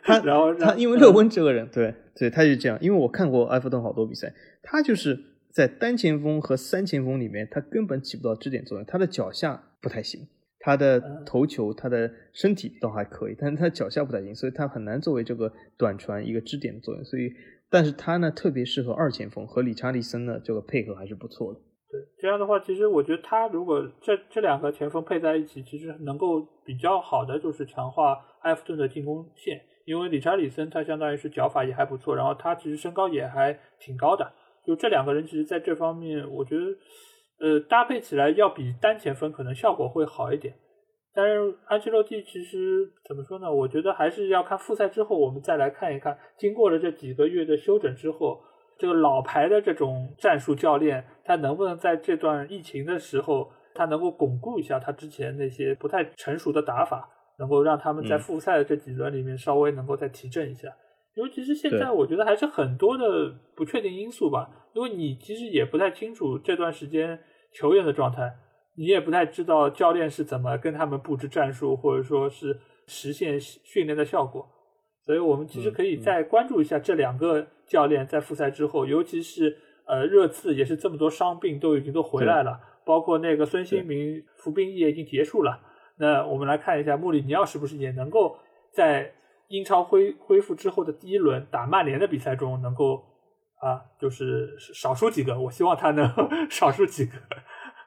他 然后他因为勒温这个人，对对，他就这样。因为我看过埃弗顿好多比赛，他就是在单前锋和三前锋里面，他根本起不到支点作用。他的脚下不太行，他的头球、他的身体倒还可以，但是他脚下不太行，所以他很难作为这个短传一个支点的作用。所以，但是他呢特别适合二前锋，和理查利森的这个配合还是不错的。对，这样的话，其实我觉得他如果这这两个前锋配在一起，其实能够比较好的就是强化埃弗顿的进攻线。因为理查里森他相当于是脚法也还不错，然后他其实身高也还挺高的，就这两个人其实在这方面，我觉得呃搭配起来要比单前锋可能效果会好一点。但是安切洛蒂其实怎么说呢？我觉得还是要看复赛之后，我们再来看一看，经过了这几个月的休整之后，这个老牌的这种战术教练，他能不能在这段疫情的时候，他能够巩固一下他之前那些不太成熟的打法？能够让他们在复赛的这几轮里面稍微能够再提振一下，因为其是现在我觉得还是很多的不确定因素吧。因为你其实也不太清楚这段时间球员的状态，你也不太知道教练是怎么跟他们布置战术，或者说是实现训练的效果。所以我们其实可以再关注一下这两个教练在复赛之后，尤其是呃热刺也是这么多伤病都已经都回来了，包括那个孙兴民服兵役已经结束了。那我们来看一下穆里尼奥是不是也能够在英超恢恢复之后的第一轮打曼联的比赛中能够啊，就是少输几个。我希望他能 少输几个。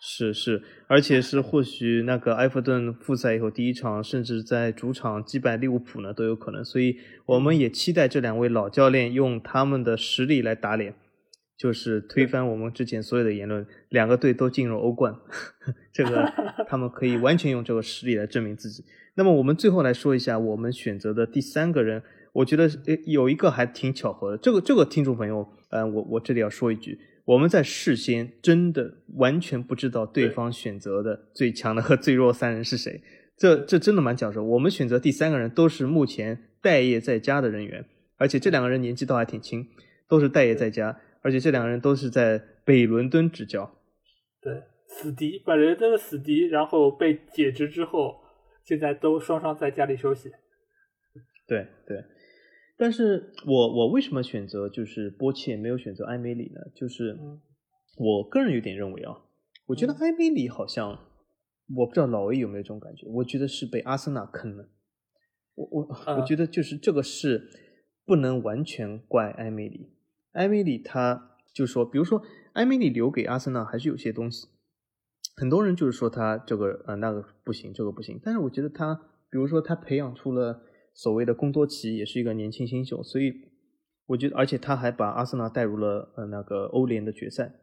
是是，而且是或许那个埃弗顿复赛以后第一场，甚至在主场击败利物浦呢都有可能。所以我们也期待这两位老教练用他们的实力来打脸。就是推翻我们之前所有的言论，两个队都进入欧冠，这个 他们可以完全用这个实力来证明自己。那么我们最后来说一下我们选择的第三个人，我觉得呃有一个还挺巧合的。这个这个听众朋友，呃，我我这里要说一句，我们在事先真的完全不知道对方选择的最强的和最弱三人是谁，这这真的蛮巧合。我们选择第三个人都是目前待业在家的人员，而且这两个人年纪倒还挺轻，都是待业在家。而且这两个人都是在北伦敦执教，对，死敌，本人的死敌，然后被解职之后，现在都双双在家里休息。对对，但是我我为什么选择就是波切没有选择埃梅里呢？就是我个人有点认为啊，我觉得埃梅里好像我不知道老 A 有没有这种感觉，我觉得是被阿森纳坑了。我我我觉得就是这个是不能完全怪埃梅里，埃梅里他就说，比如说埃梅里留给阿森纳还是有些东西，很多人就是说他这个呃那个不行，这个不行，但是我觉得他比如说他培养出了。所谓的贡多奇也是一个年轻新秀，所以我觉得，而且他还把阿森纳带入了呃那个欧联的决赛。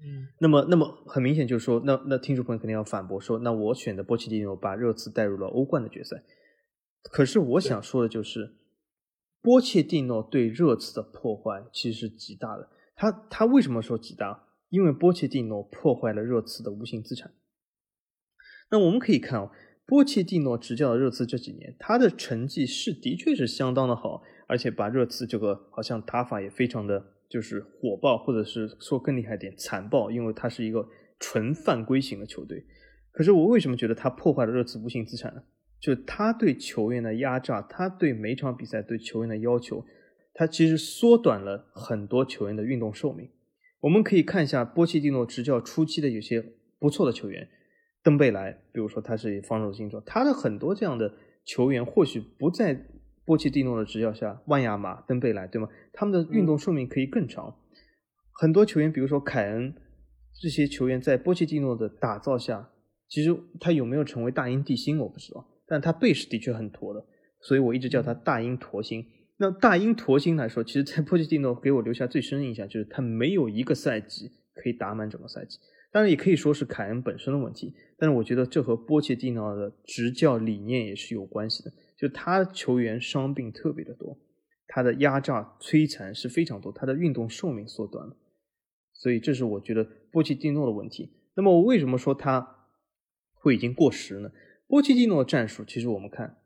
嗯，那么那么很明显就是说，那那听众朋友肯定要反驳说，那我选的波切蒂诺把热刺带入了欧冠的决赛。可是我想说的就是，波切蒂诺对热刺的破坏其实是极大的。他他为什么说极大？因为波切蒂诺破坏了热刺的无形资产。那我们可以看哦。波切蒂诺执教的热刺这几年，他的成绩是的确是相当的好，而且把热刺这个好像打法也非常的就是火爆，或者是说更厉害点残暴，因为他是一个纯犯规型的球队。可是我为什么觉得他破坏了热刺无形资产呢？就他对球员的压榨，他对每场比赛对球员的要求，他其实缩短了很多球员的运动寿命。我们可以看一下波切蒂诺执教初期的有些不错的球员。登贝莱，比如说他是防守型中，他的很多这样的球员或许不在波切蒂诺的执教下，万亚马、登贝莱，对吗？他们的运动寿命可以更长。很多球员，比如说凯恩，这些球员在波切蒂诺的打造下，其实他有没有成为大英帝星我不知道，但他背是的确很驼的，所以我一直叫他大英驼星。那大英驼星来说，其实，在波切蒂诺给我留下最深印象就是他没有一个赛季可以打满整个赛季。当然也可以说是凯恩本身的问题，但是我觉得这和波切蒂诺的执教理念也是有关系的。就他球员伤病特别的多，他的压榨摧残是非常多，他的运动寿命缩短了，所以这是我觉得波切蒂诺的问题。那么我为什么说他会已经过时呢？波切蒂诺的战术其实我们看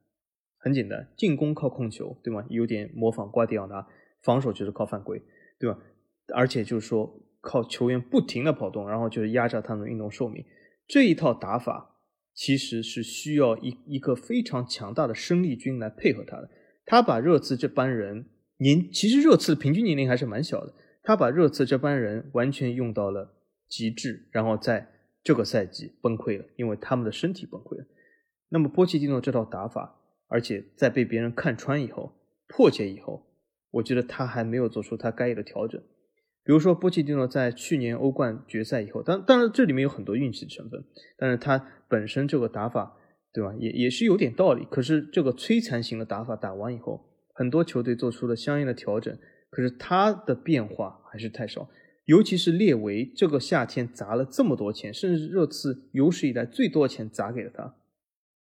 很简单，进攻靠控球，对吗？有点模仿瓜迪奥拉，防守就是靠犯规，对吧？而且就是说。靠球员不停的跑动，然后就是压榨他们的运动寿命。这一套打法其实是需要一一个非常强大的生力军来配合他的。他把热刺这班人年，其实热刺的平均年龄还是蛮小的。他把热刺这班人完全用到了极致，然后在这个赛季崩溃了，因为他们的身体崩溃了。那么波切蒂诺这套打法，而且在被别人看穿以后、破解以后，我觉得他还没有做出他该有的调整。比如说波切蒂诺在去年欧冠决赛以后，当当然这里面有很多运气的成分，但是他本身这个打法，对吧？也也是有点道理。可是这个摧残型的打法打完以后，很多球队做出了相应的调整，可是他的变化还是太少。尤其是列维这个夏天砸了这么多钱，甚至热刺有史以来最多钱砸给了他，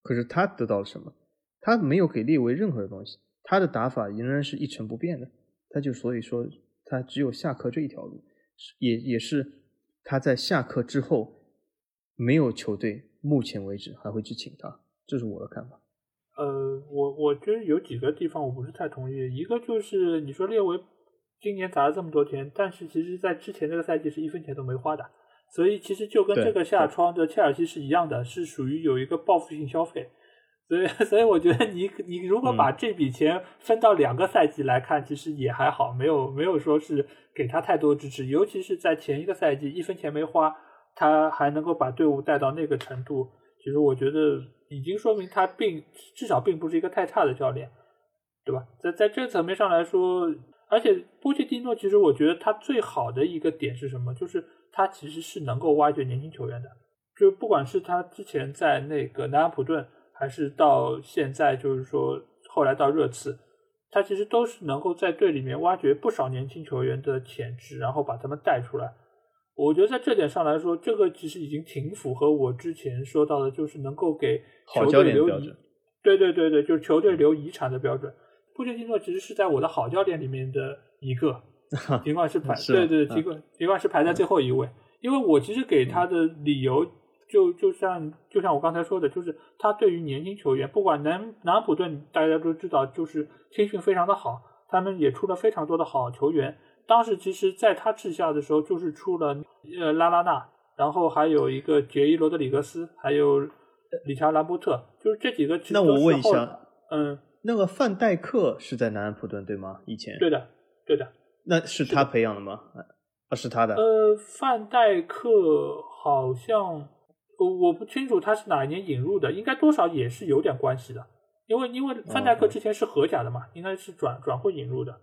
可是他得到了什么？他没有给列维任何的东西，他的打法仍然是一成不变的。他就所以说。他只有下课这一条路，也也是他在下课之后，没有球队目前为止还会去请他，这是我的看法。呃，我我觉得有几个地方我不是太同意，一个就是你说列维今年砸了这么多钱，但是其实在之前这个赛季是一分钱都没花的，所以其实就跟这个夏窗的切尔西是一样的，是属于有一个报复性消费。所以，所以我觉得你你如果把这笔钱分到两个赛季来看，其实也还好，没有没有说是给他太多支持。尤其是在前一个赛季一分钱没花，他还能够把队伍带到那个程度，其实我觉得已经说明他并至少并不是一个太差的教练，对吧？在在这个层面上来说，而且波切蒂诺其实我觉得他最好的一个点是什么？就是他其实是能够挖掘年轻球员的，就不管是他之前在那个南安普顿。还是到现在，就是说，后来到热刺，他其实都是能够在队里面挖掘不少年轻球员的潜质，然后把他们带出来。我觉得在这点上来说，这个其实已经挺符合我之前说到的，就是能够给球队留遗，对对对对，就是球队留遗产的标准。布切蒂诺其实是在我的好教练里面的一个，尽管是排，对对，尽管尽管是排在最后一位，因为我其实给他的理由。就就像就像我刚才说的，就是他对于年轻球员，不管南南安普顿，大家都知道，就是青训非常的好，他们也出了非常多的好球员。当时其实在他治下的时候，就是出了呃拉拉纳，然后还有一个杰伊罗德里格斯，还有理查兰波特，就是这几个。那我问一下，嗯，那个范戴克是在南安普顿对吗？以前对的，对的。那是他培养的吗？啊，是他的。呃，范戴克好像，我我不清楚他是哪一年引入的，应该多少也是有点关系的。因为因为范戴克之前是荷甲的嘛，应该是转转会引入的，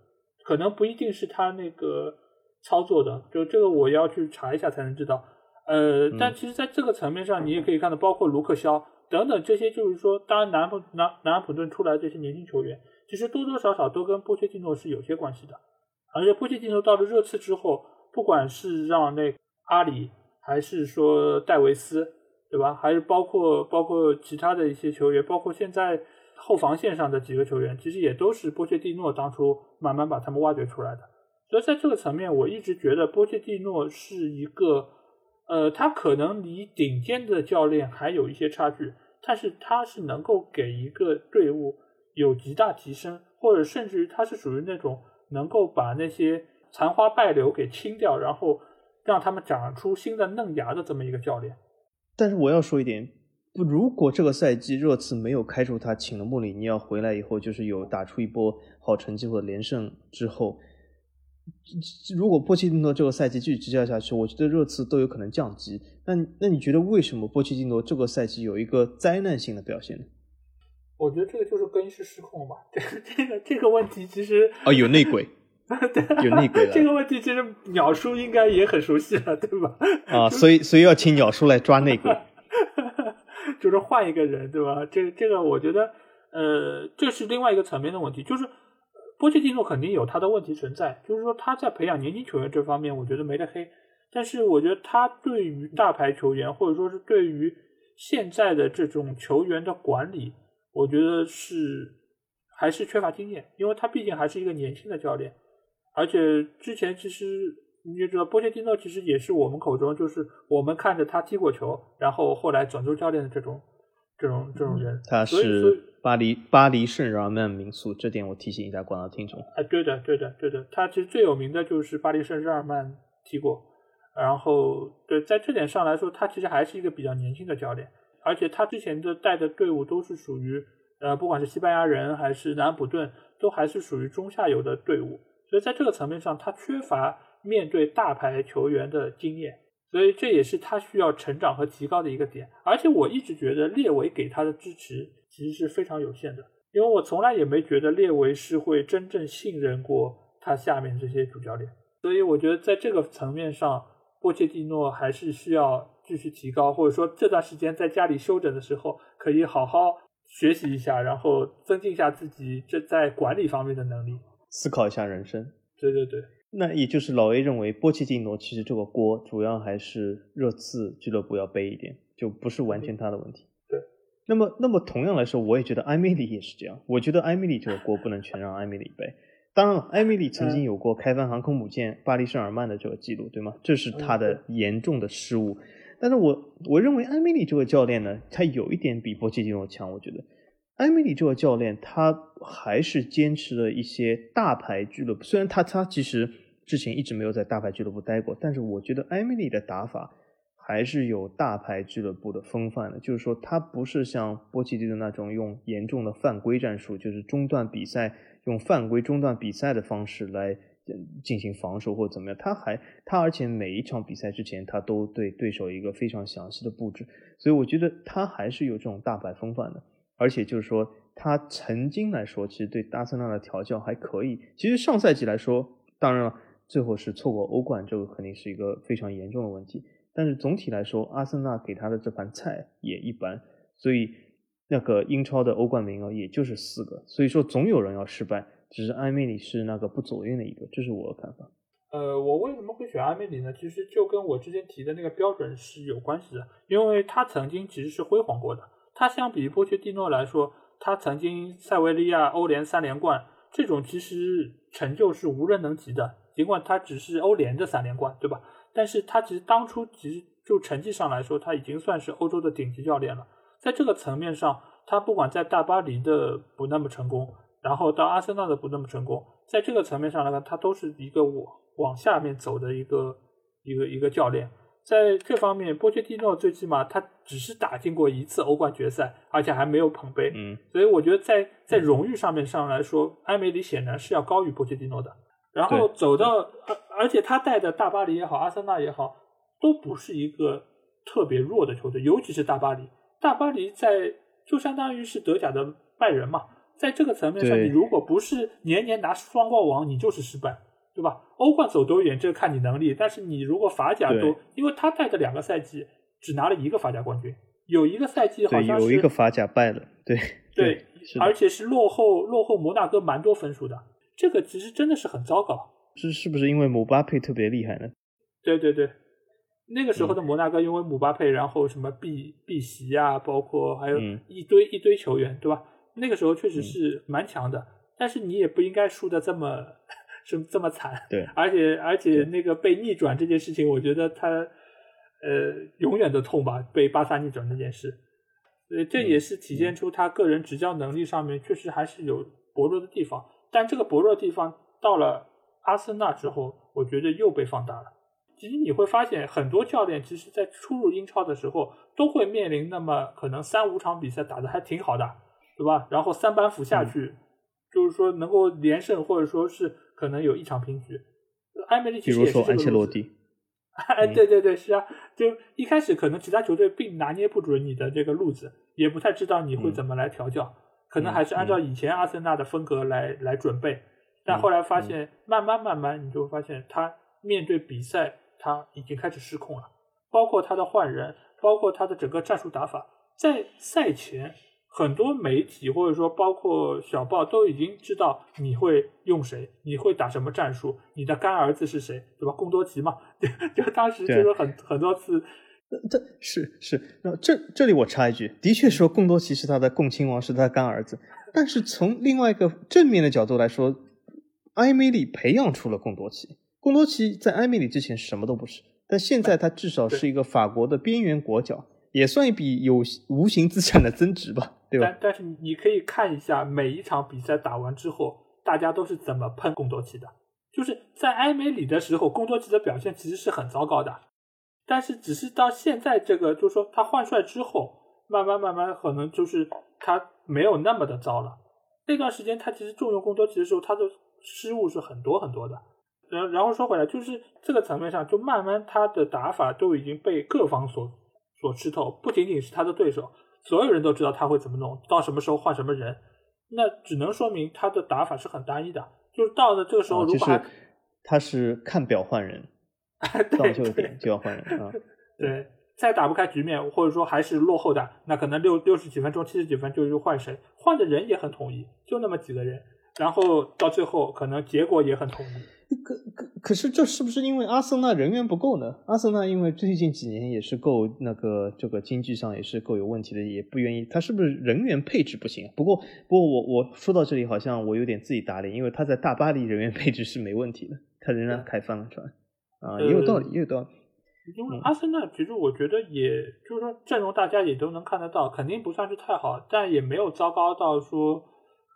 可能不一定是他那个操作的，就这个我要去查一下才能知道。呃，但其实在这个层面上，你也可以看到，包括卢克肖等等这些，就是说，当然南普南南安普顿出来这些年轻球员，其实多多少少都跟波切蒂诺是有些关系的。而且波切蒂诺到了热刺之后，不管是让那阿里，还是说戴维斯，对吧？还是包括包括其他的一些球员，包括现在后防线上的几个球员，其实也都是波切蒂诺当初慢慢把他们挖掘出来的。所以在这个层面，我一直觉得波切蒂诺是一个。呃，他可能离顶尖的教练还有一些差距，但是他是能够给一个队伍有极大提升，或者甚至于他是属于那种能够把那些残花败柳给清掉，然后让他们长出新的嫩芽的这么一个教练。但是我要说一点，不，如果这个赛季热刺没有开除他，请了穆里尼奥回来以后，就是有打出一波好成绩或者连胜之后。如果波切蒂诺这个赛季继续执教下去，我觉得热刺都有可能降级。那那你觉得为什么波切蒂诺这个赛季有一个灾难性的表现呢？我觉得这个就是更衣室失控吧。这个这个这个问题其实哦有内鬼，对，有内鬼了。这个问题其实鸟叔应该也很熟悉了，对吧？啊，所以所以要请鸟叔来抓内鬼，就是换一个人，对吧？这这个我觉得呃，这是另外一个层面的问题，就是。波切蒂诺肯定有他的问题存在，就是说他在培养年轻球员这方面，我觉得没得黑。但是我觉得他对于大牌球员，或者说是对于现在的这种球员的管理，我觉得是还是缺乏经验，因为他毕竟还是一个年轻的教练。而且之前其实你也知道，波切蒂诺其实也是我们口中就是我们看着他踢过球，然后后来转做教练的这种这种这种人。他是。巴黎巴黎圣日耳曼民宿，这点我提醒一下广大听众。哎，对的，对的，对的，他其实最有名的就是巴黎圣日耳曼踢过，然后对，在这点上来说，他其实还是一个比较年轻的教练，而且他之前的带的队伍都是属于呃，不管是西班牙人还是南安普顿，都还是属于中下游的队伍，所以在这个层面上，他缺乏面对大牌球员的经验，所以这也是他需要成长和提高的一个点。而且我一直觉得列维给他的支持。其实是非常有限的，因为我从来也没觉得列维是会真正信任过他下面这些主教练，所以我觉得在这个层面上，波切蒂诺还是需要继续提高，或者说这段时间在家里休整的时候，可以好好学习一下，然后增进一下自己这在管理方面的能力，思考一下人生。对对对，那也就是老 A 认为波切蒂诺其实这个锅主要还是热刺俱乐部要背一点，就不是完全他的问题。对那么，那么同样来说，我也觉得艾米丽也是这样。我觉得艾米丽这个锅不能全让艾米丽背。当然了，艾米丽曾经有过开翻航空母舰巴黎圣尔曼的这个记录，对吗？这是他的严重的失误。但是我我认为艾米丽这个教练呢，他有一点比波切蒂诺强。我觉得艾米丽这个教练他还是坚持了一些大牌俱乐部。虽然他他其实之前一直没有在大牌俱乐部待过，但是我觉得艾米丽的打法。还是有大牌俱乐部的风范的，就是说他不是像波切蒂诺那种用严重的犯规战术，就是中断比赛用犯规中断比赛的方式来进行防守或怎么样。他还他而且每一场比赛之前他都对对手一个非常详细的布置，所以我觉得他还是有这种大牌风范的。而且就是说他曾经来说，其实对阿森纳的调教还可以。其实上赛季来说，当然了，最后是错过欧冠，这个肯定是一个非常严重的问题。但是总体来说，阿森纳给他的这盘菜也一般，所以那个英超的欧冠名额也就是四个，所以说总有人要失败，只是埃梅里是那个不走运的一个，这是我的看法。呃，我为什么会选阿梅里呢？其实就跟我之前提的那个标准是有关系的，因为他曾经其实是辉煌过的。他相比于波切蒂诺来说，他曾经塞维利亚欧联三连冠，这种其实成就是无人能及的，尽管他只是欧联的三连冠，对吧？但是他其实当初其实就成绩上来说，他已经算是欧洲的顶级教练了。在这个层面上，他不管在大巴黎的不那么成功，然后到阿森纳的不那么成功，在这个层面上来看，他都是一个往往下面走的一个一个一个教练。在这方面，波切蒂诺最起码他只是打进过一次欧冠决赛，而且还没有捧杯。嗯，所以我觉得在在荣誉上面上来说，埃梅里显然是要高于波切蒂诺的。然后走到，而而且他带的大巴黎也好，阿森纳也好，都不是一个特别弱的球队，尤其是大巴黎。大巴黎在就相当于是德甲的拜仁嘛，在这个层面上，你如果不是年年拿双冠王，你就是失败。对吧？欧冠走多远，这个看你能力。但是你如果法甲都，因为他带的两个赛季只拿了一个法甲冠军，有一个赛季好像是有一个法甲败了，对对，而且是落后落后摩纳哥蛮多分数的。这个其实真的是很糟糕。是是不是因为姆巴佩特别厉害呢？对对对，那个时候的摩纳哥因为姆巴佩，然后什么碧碧玺啊，包括还有一堆一堆球员，对吧？那个时候确实是蛮强的，但是你也不应该输的这么。是这么惨，对，而且而且那个被逆转这件事情，我觉得他呃永远的痛吧，被巴萨逆转这件事，呃这也是体现出他个人执教能力上面确实还是有薄弱的地方。但这个薄弱地方到了阿森纳之后，我觉得又被放大了。其实你会发现，很多教练其实在初入英超的时候，都会面临那么可能三五场比赛打得还挺好的，对吧？然后三板斧下去，就是说能够连胜，或者说是。可能有一场平局，埃梅里其实也是安切洛蒂，哎，对对对，是啊，就一开始可能其他球队并拿捏不准你的这个路子，也不太知道你会怎么来调教，可能还是按照以前阿森纳的风格来来准备，但后来发现，慢慢慢慢，你就会发现他面对比赛他已经开始失控了，包括他的换人，包括他的整个战术打法，在赛前。很多媒体或者说包括小报都已经知道你会用谁，你会打什么战术，你的干儿子是谁，对吧？贡多奇嘛，就当时就是很很多次，这是是，那这这里我插一句，的确说贡多奇是他的共亲王，是他的干儿子，但是从另外一个正面的角度来说，埃梅里培养出了贡多奇，贡多奇在埃梅里之前什么都不是，但现在他至少是一个法国的边缘国脚。也算一笔有无形资产的增值吧，对？但但是你可以看一下每一场比赛打完之后，大家都是怎么喷贡多奇的。就是在埃梅里的时候，贡多奇的表现其实是很糟糕的，但是只是到现在这个，就是说他换帅之后，慢慢慢慢可能就是他没有那么的糟了。那段时间他其实重用贡多奇的时候，他的失误是很多很多的。然然后说回来，就是这个层面上，就慢慢他的打法都已经被各方所。所吃透，不仅仅是他的对手，所有人都知道他会怎么弄，到什么时候换什么人，那只能说明他的打法是很单一的。就是到了这个时候，如果还他是看表换人，到这个点就要换人啊。对，再打不开局面，或者说还是落后的，那可能六六十几分钟、七十几分就又换谁，换的人也很统一，就那么几个人，然后到最后可能结果也很统一。可可可是这是不是因为阿森纳人员不够呢？阿森纳因为最近几年也是够那个这个经济上也是够有问题的，也不愿意。他是不是人员配置不行？不过不过我我说到这里好像我有点自己打脸，因为他在大巴黎人员配置是没问题的，他仍然开放了船啊，也有道理，也有道理。因为阿森纳其实我觉得也就是说阵容大家也都能看得到，肯定不算是太好，但也没有糟糕到说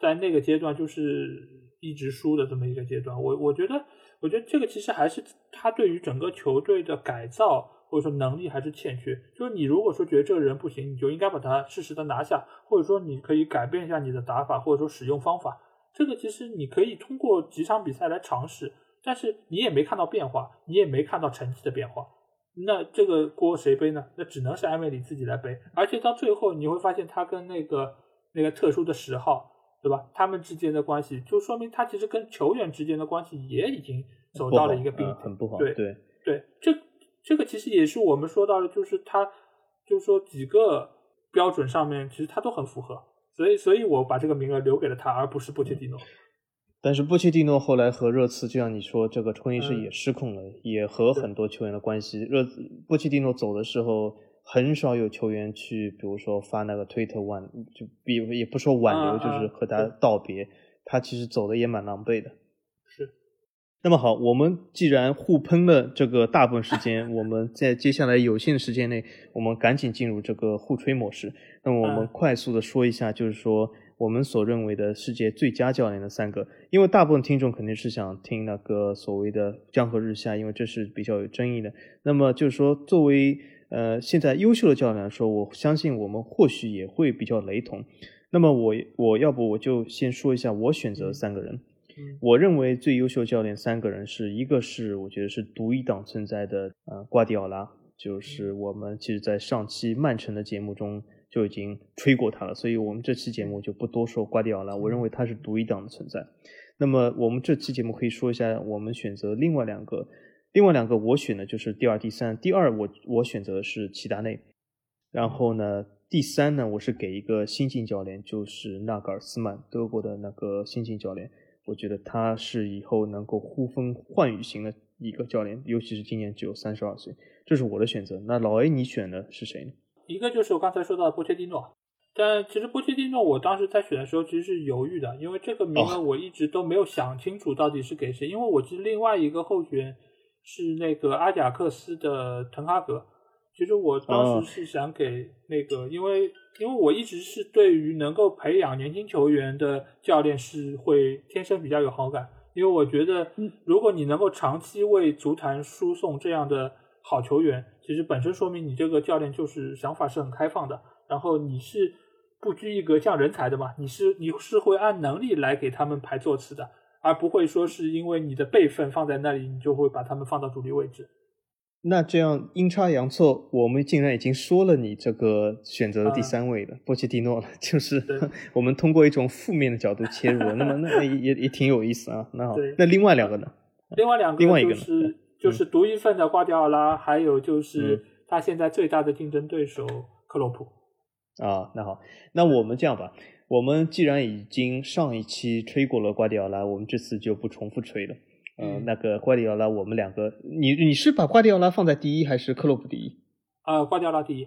在那个阶段就是。一直输的这么一个阶段，我我觉得，我觉得这个其实还是他对于整个球队的改造或者说能力还是欠缺。就是你如果说觉得这个人不行，你就应该把他适时的拿下，或者说你可以改变一下你的打法，或者说使用方法。这个其实你可以通过几场比赛来尝试，但是你也没看到变化，你也没看到成绩的变化，那这个锅谁背呢？那只能是艾梅里自己来背。而且到最后你会发现，他跟那个那个特殊的十号。对吧？他们之间的关系就说明他其实跟球员之间的关系也已经走到了一个冰很不好。对对对，这这个其实也是我们说到的，就是他就是说几个标准上面其实他都很符合，所以所以我把这个名额留给了他，而不是波切蒂诺。但是波切蒂诺后来和热刺，就像你说，这个更衣室也失控了，也和很多球员的关系。热波切蒂诺走的时候。很少有球员去，比如说发那个推特挽，就比也不说挽留，就是和他道别。他其实走的也蛮狼狈的。是。那么好，我们既然互喷了这个大部分时间，我们 在接下来有限的时间内，我们赶紧进入这个互吹模式。那么我们快速的说一下，就是说我们所认为的世界最佳教练的三个，因为大部分听众肯定是想听那个所谓的江河日下，因为这是比较有争议的。那么就是说，作为呃现在优秀的教练来说，我相信我们或许也会比较雷同。那么我我要不我就先说一下我选择的三个人。我认为最优秀教练三个人是一个是我觉得是独一档存在的呃瓜迪奥拉，就是我们其实在上期曼城的节目中。就已经吹过他了，所以我们这期节目就不多说瓜迪奥拉。我认为他是独一档的存在。那么我们这期节目可以说一下，我们选择另外两个，另外两个我选的就是第二、第三。第二，我我选择的是齐达内。然后呢，第三呢，我是给一个新晋教练，就是纳格尔斯曼，德国的那个新晋教练。我觉得他是以后能够呼风唤雨型的一个教练，尤其是今年只有三十二岁。这是我的选择。那老 A，你选的是谁呢？一个就是我刚才说到的波切蒂诺，但其实波切蒂诺我当时在选的时候其实是犹豫的，因为这个名额我一直都没有想清楚到底是给谁，因为我记得另外一个候选是那个阿贾克斯的滕哈格，其实我当时是想给那个，因为因为我一直是对于能够培养年轻球员的教练是会天生比较有好感，因为我觉得如果你能够长期为足坛输送这样的。好球员其实本身说明你这个教练就是想法是很开放的，然后你是不拘一格降人才的嘛？你是你是会按能力来给他们排座次的，而不会说是因为你的辈分放在那里，你就会把他们放到主力位置。那这样阴差阳错，我们竟然已经说了你这个选择的第三位了，波切蒂诺了，就是我们通过一种负面的角度切入，那么那也也挺有意思啊。那好，那另外两个呢？另外两个，另外一个是。就是独一份的瓜迪奥拉，还有就是他现在最大的竞争对手克洛普。啊，那好，那我们这样吧，我们既然已经上一期吹过了瓜迪奥拉，我们这次就不重复吹了。呃，那个瓜迪奥拉，我们两个，你你是把瓜迪奥拉放在第一，还是克洛普第一？啊，瓜迪奥拉第一。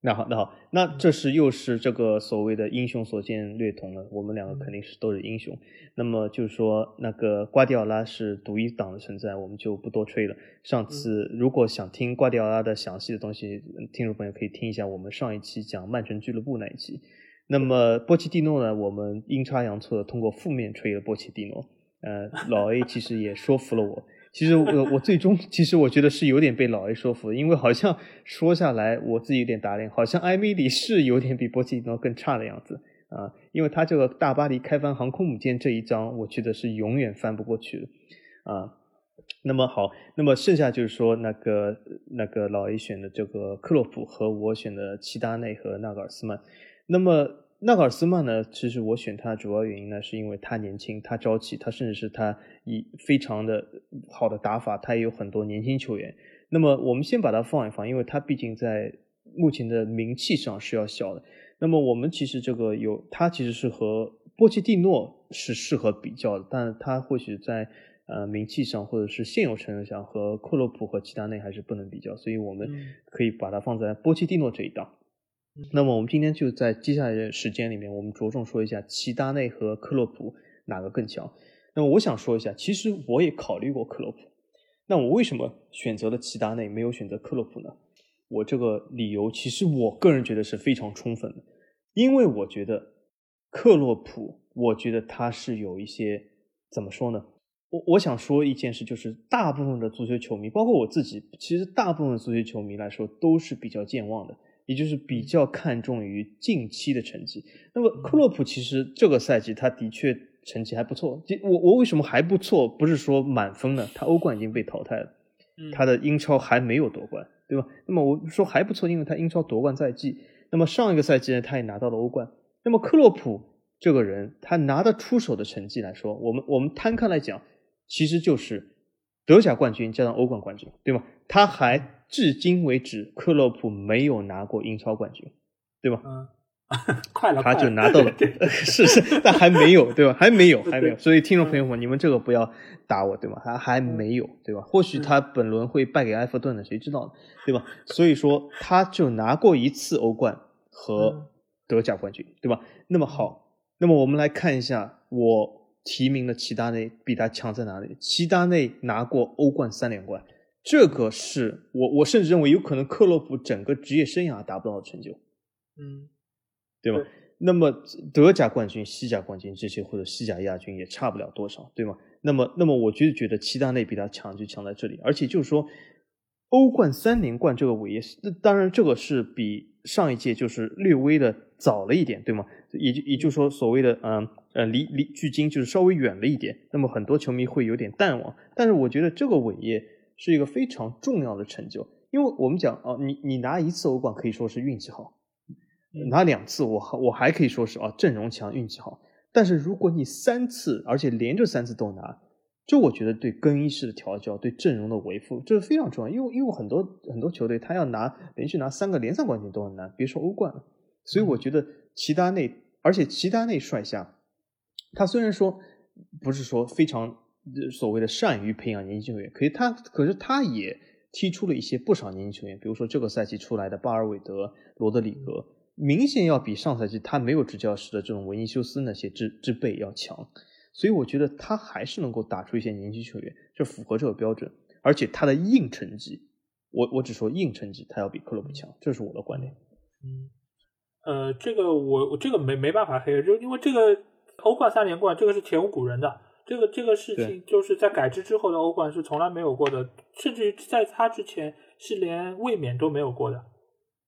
那好，那好，那这是又是这个所谓的英雄所见略同了。我们两个肯定是都是英雄。那么就是说，那个瓜迪奥拉是独一档的存在，我们就不多吹了。上次如果想听瓜迪奥拉的详细的东西，听众朋友可以听一下我们上一期讲曼城俱乐部那一期。那么波切蒂诺呢，我们阴差阳错的通过负面吹了波切蒂诺。呃，老 A 其实也说服了我。其实我我最终其实我觉得是有点被老 A 说服，因为好像说下来我自己有点打脸，好像埃米里是有点比波切蒂诺更差的样子啊，因为他这个大巴黎开翻航空母舰这一章，我觉得是永远翻不过去的啊。那么好，那么剩下就是说那个那个老 A 选的这个克洛普和我选的齐达内和纳格尔斯曼，那么。纳格尔斯曼呢？其实我选他的主要原因呢，是因为他年轻，他朝气，他甚至是他以非常的好的打法，他也有很多年轻球员。那么我们先把它放一放，因为他毕竟在目前的名气上是要小的。那么我们其实这个有他其实是和波切蒂诺是适合比较的，但他或许在呃名气上或者是现有成员上和克洛普和齐达内还是不能比较，所以我们可以把它放在波切蒂诺这一档。那么我们今天就在接下来的时间里面，我们着重说一下齐达内和克洛普哪个更强。那么我想说一下，其实我也考虑过克洛普。那我为什么选择了齐达内，没有选择克洛普呢？我这个理由其实我个人觉得是非常充分的，因为我觉得克洛普，我觉得他是有一些怎么说呢？我我想说一件事，就是大部分的足球球迷，包括我自己，其实大部分足球球迷来说都是比较健忘的。也就是比较看重于近期的成绩。那么克洛普其实这个赛季他的确成绩还不错。我我为什么还不错？不是说满分呢？他欧冠已经被淘汰了，他的英超还没有夺冠，对吧？那么我说还不错，因为他英超夺冠在即。那么上一个赛季呢，他也拿到了欧冠。那么克洛普这个人，他拿得出手的成绩来说，我们我们摊开来讲，其实就是德甲冠军加上欧冠冠军，对吗？他还。至今为止，克洛普没有拿过英超冠军，对吧？嗯，快了，他就拿到了，是是，但还没有，对吧？还没有，还没有。所以听众朋友们，你们这个不要打我，对吗？还还没有，对吧？或许他本轮会败给埃弗顿的，谁知道呢？对吧？所以说，他就拿过一次欧冠和德甲冠军，对吧？那么好，那么我们来看一下，我提名的齐达内比他强在哪里？齐达内拿过欧冠三连冠。这个是我，我甚至认为有可能克洛普整个职业生涯达不到的成就，嗯，对吧？那么德甲冠军、西甲冠军这些或者西甲亚军也差不了多少，对吗？那么，那么我就觉得齐达内比他强就强在这里，而且就是说，欧冠三连冠这个伟业，那当然这个是比上一届就是略微的早了一点，对吗？也就也就是说，所谓的嗯呃离离距今就是稍微远了一点，那么很多球迷会有点淡忘。但是我觉得这个伟业是一个非常重要的成就，因为我们讲啊，你你拿一次欧冠可以说是运气好。拿两次，我我还可以说是啊，阵容强，运气好。但是如果你三次，而且连着三次都拿，这我觉得对更衣室的调教，对阵容的维护，这是非常重要。因为因为很多很多球队，他要拿连续拿三个联赛冠军都很难，别说欧冠了。所以我觉得齐达内，而且齐达内帅下，他虽然说不是说非常所谓的善于培养年轻球员，可是他可是他也踢出了一些不少年轻球员，比如说这个赛季出来的巴尔韦德、罗德里格。明显要比上赛季他没有执教时的这种维尼修斯那些之之辈要强，所以我觉得他还是能够打出一些年轻球员，这符合这个标准。而且他的硬成绩，我我只说硬成绩，他要比克洛普强，这是我的观点。嗯，呃，这个我我这个没没办法黑，就因为这个欧冠三连冠，这个是前无古人的，这个这个事情就是在改制之后的欧冠是从来没有过的，甚至于在他之前是连卫冕都没有过的。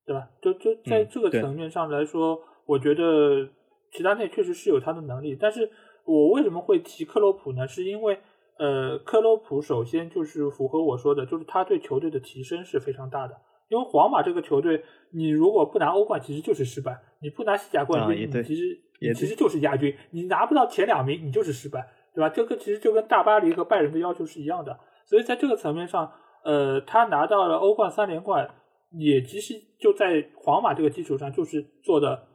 对吧？就就在这个层面上来说，我觉得齐达内确实是有他的能力。但是我为什么会提克洛普呢？是因为呃，克洛普首先就是符合我说的，就是他对球队的提升是非常大的。因为皇马这个球队，你如果不拿欧冠，其实就是失败；你不拿西甲冠军，你其实其实就是亚军。你拿不到前两名，你就是失败，对吧？这个其实就跟大巴黎和拜仁的要求是一样的。所以在这个层面上，呃，他拿到了欧冠三连冠。也其实就在皇马这个基础上，就是做的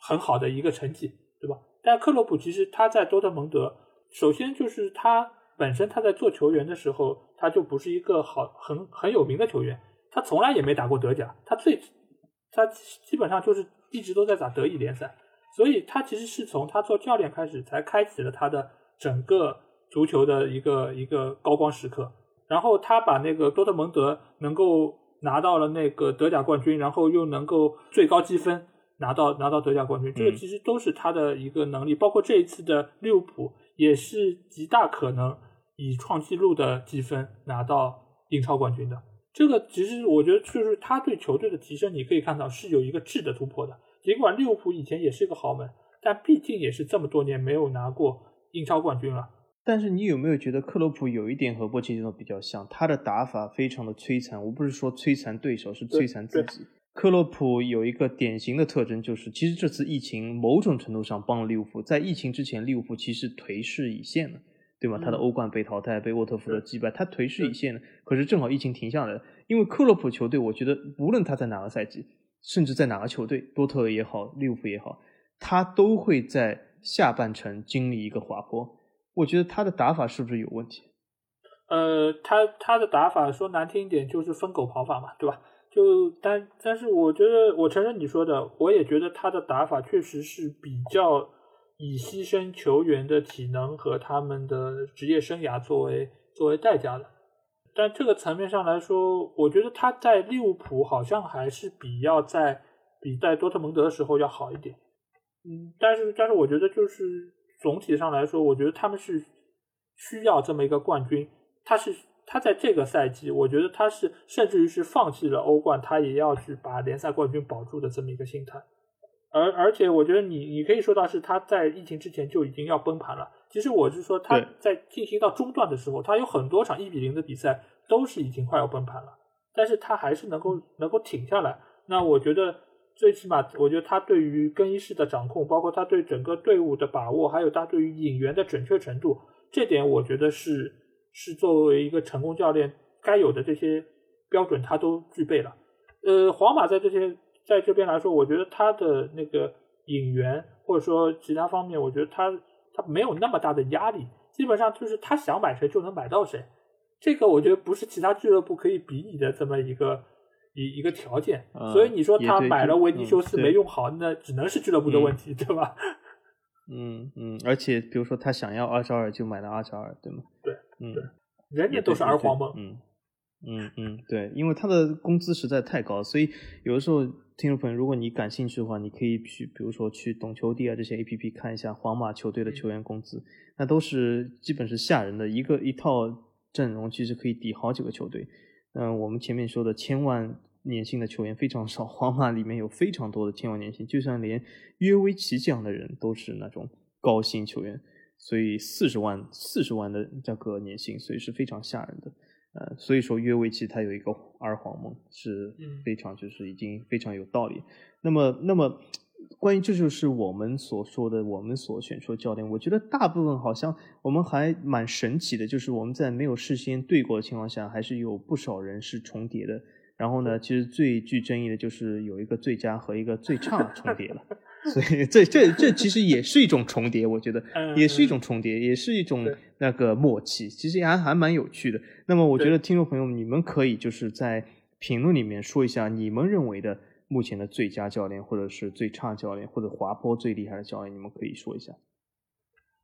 很好的一个成绩，对吧？但克洛普其实他在多特蒙德，首先就是他本身他在做球员的时候，他就不是一个好很很有名的球员，他从来也没打过德甲，他最他基本上就是一直都在打德乙联赛，所以他其实是从他做教练开始，才开启了他的整个足球的一个一个高光时刻。然后他把那个多特蒙德能够。拿到了那个德甲冠军，然后又能够最高积分拿到拿到德甲冠军，这个其实都是他的一个能力。包括这一次的利物浦，也是极大可能以创纪录的积分拿到英超冠军的。这个其实我觉得就是他对球队的提升，你可以看到是有一个质的突破的。尽管利物浦以前也是一个豪门，但毕竟也是这么多年没有拿过英超冠军了。但是你有没有觉得克洛普有一点和波切蒂诺比较像？他的打法非常的摧残，我不是说摧残对手，是摧残自己。克洛普有一个典型的特征，就是其实这次疫情某种程度上帮了利物浦。在疫情之前，利物浦其实颓势已现了，对吗？他的欧冠被淘汰，被沃特福德击败，他颓势已现了。可是正好疫情停下来了，因为克洛普球队，我觉得无论他在哪个赛季，甚至在哪个球队，多特也好，利物浦也好，他都会在下半程经历一个滑坡。我觉得他的打法是不是有问题？呃，他他的打法说难听一点就是疯狗跑法嘛，对吧？就但但是我觉得，我承认你说的，我也觉得他的打法确实是比较以牺牲球员的体能和他们的职业生涯作为作为代价的。但这个层面上来说，我觉得他在利物浦好像还是比要在比在多特蒙德的时候要好一点。嗯，但是但是我觉得就是。总体上来说，我觉得他们是需要这么一个冠军。他是他在这个赛季，我觉得他是甚至于是放弃了欧冠，他也要去把联赛冠军保住的这么一个心态。而而且，我觉得你你可以说到是他在疫情之前就已经要崩盘了。其实我是说他在进行到中段的时候，他有很多场一比零的比赛都是已经快要崩盘了，但是他还是能够能够挺下来。那我觉得。最起码，我觉得他对于更衣室的掌控，包括他对整个队伍的把握，还有他对于引援的准确程度，这点我觉得是是作为一个成功教练该有的这些标准，他都具备了。呃，皇马在这些在这边来说，我觉得他的那个引援或者说其他方面，我觉得他他没有那么大的压力，基本上就是他想买谁就能买到谁。这个我觉得不是其他俱乐部可以比拟的这么一个。一一个条件，所以你说他买了维尼修斯没用好，那只能是俱乐部的问题，对吧？嗯嗯，而且比如说他想要阿扎尔就买了阿扎尔，对吗？对，嗯，人家都是儿皇梦，嗯嗯嗯，对，因为他的工资实在太高，所以有的时候听众朋友，如果你感兴趣的话，你可以去，比如说去懂球帝啊这些 A P P 看一下皇马球队的球员工资，那都是基本是吓人的，一个一套阵容其实可以抵好几个球队。嗯，我们前面说的千万年薪的球员非常少，皇马里面有非常多的千万年薪，就像连约维奇这样的人都是那种高薪球员，所以四十万四十万的这个年薪，所以是非常吓人的。呃，所以说约维奇他有一个二黄梦是非常就是已经非常有道理。那么，那么关于这就是我们所说的我们所选出的教练，我觉得大部分好像我们还蛮神奇的，就是我们在没有事先对过的情况下，还是有不少人是重叠的。然后呢，其实最具争议的就是有一个最佳和一个最差重叠了。所以这这这其实也是一种重叠，我觉得也是一种重叠，也是一种那个默契，其实还还蛮有趣的。那么我觉得听众朋友们，你们可以就是在评论里面说一下你们认为的目前的最佳教练，或者是最差教练，或者滑坡最厉害的教练，你们可以说一下。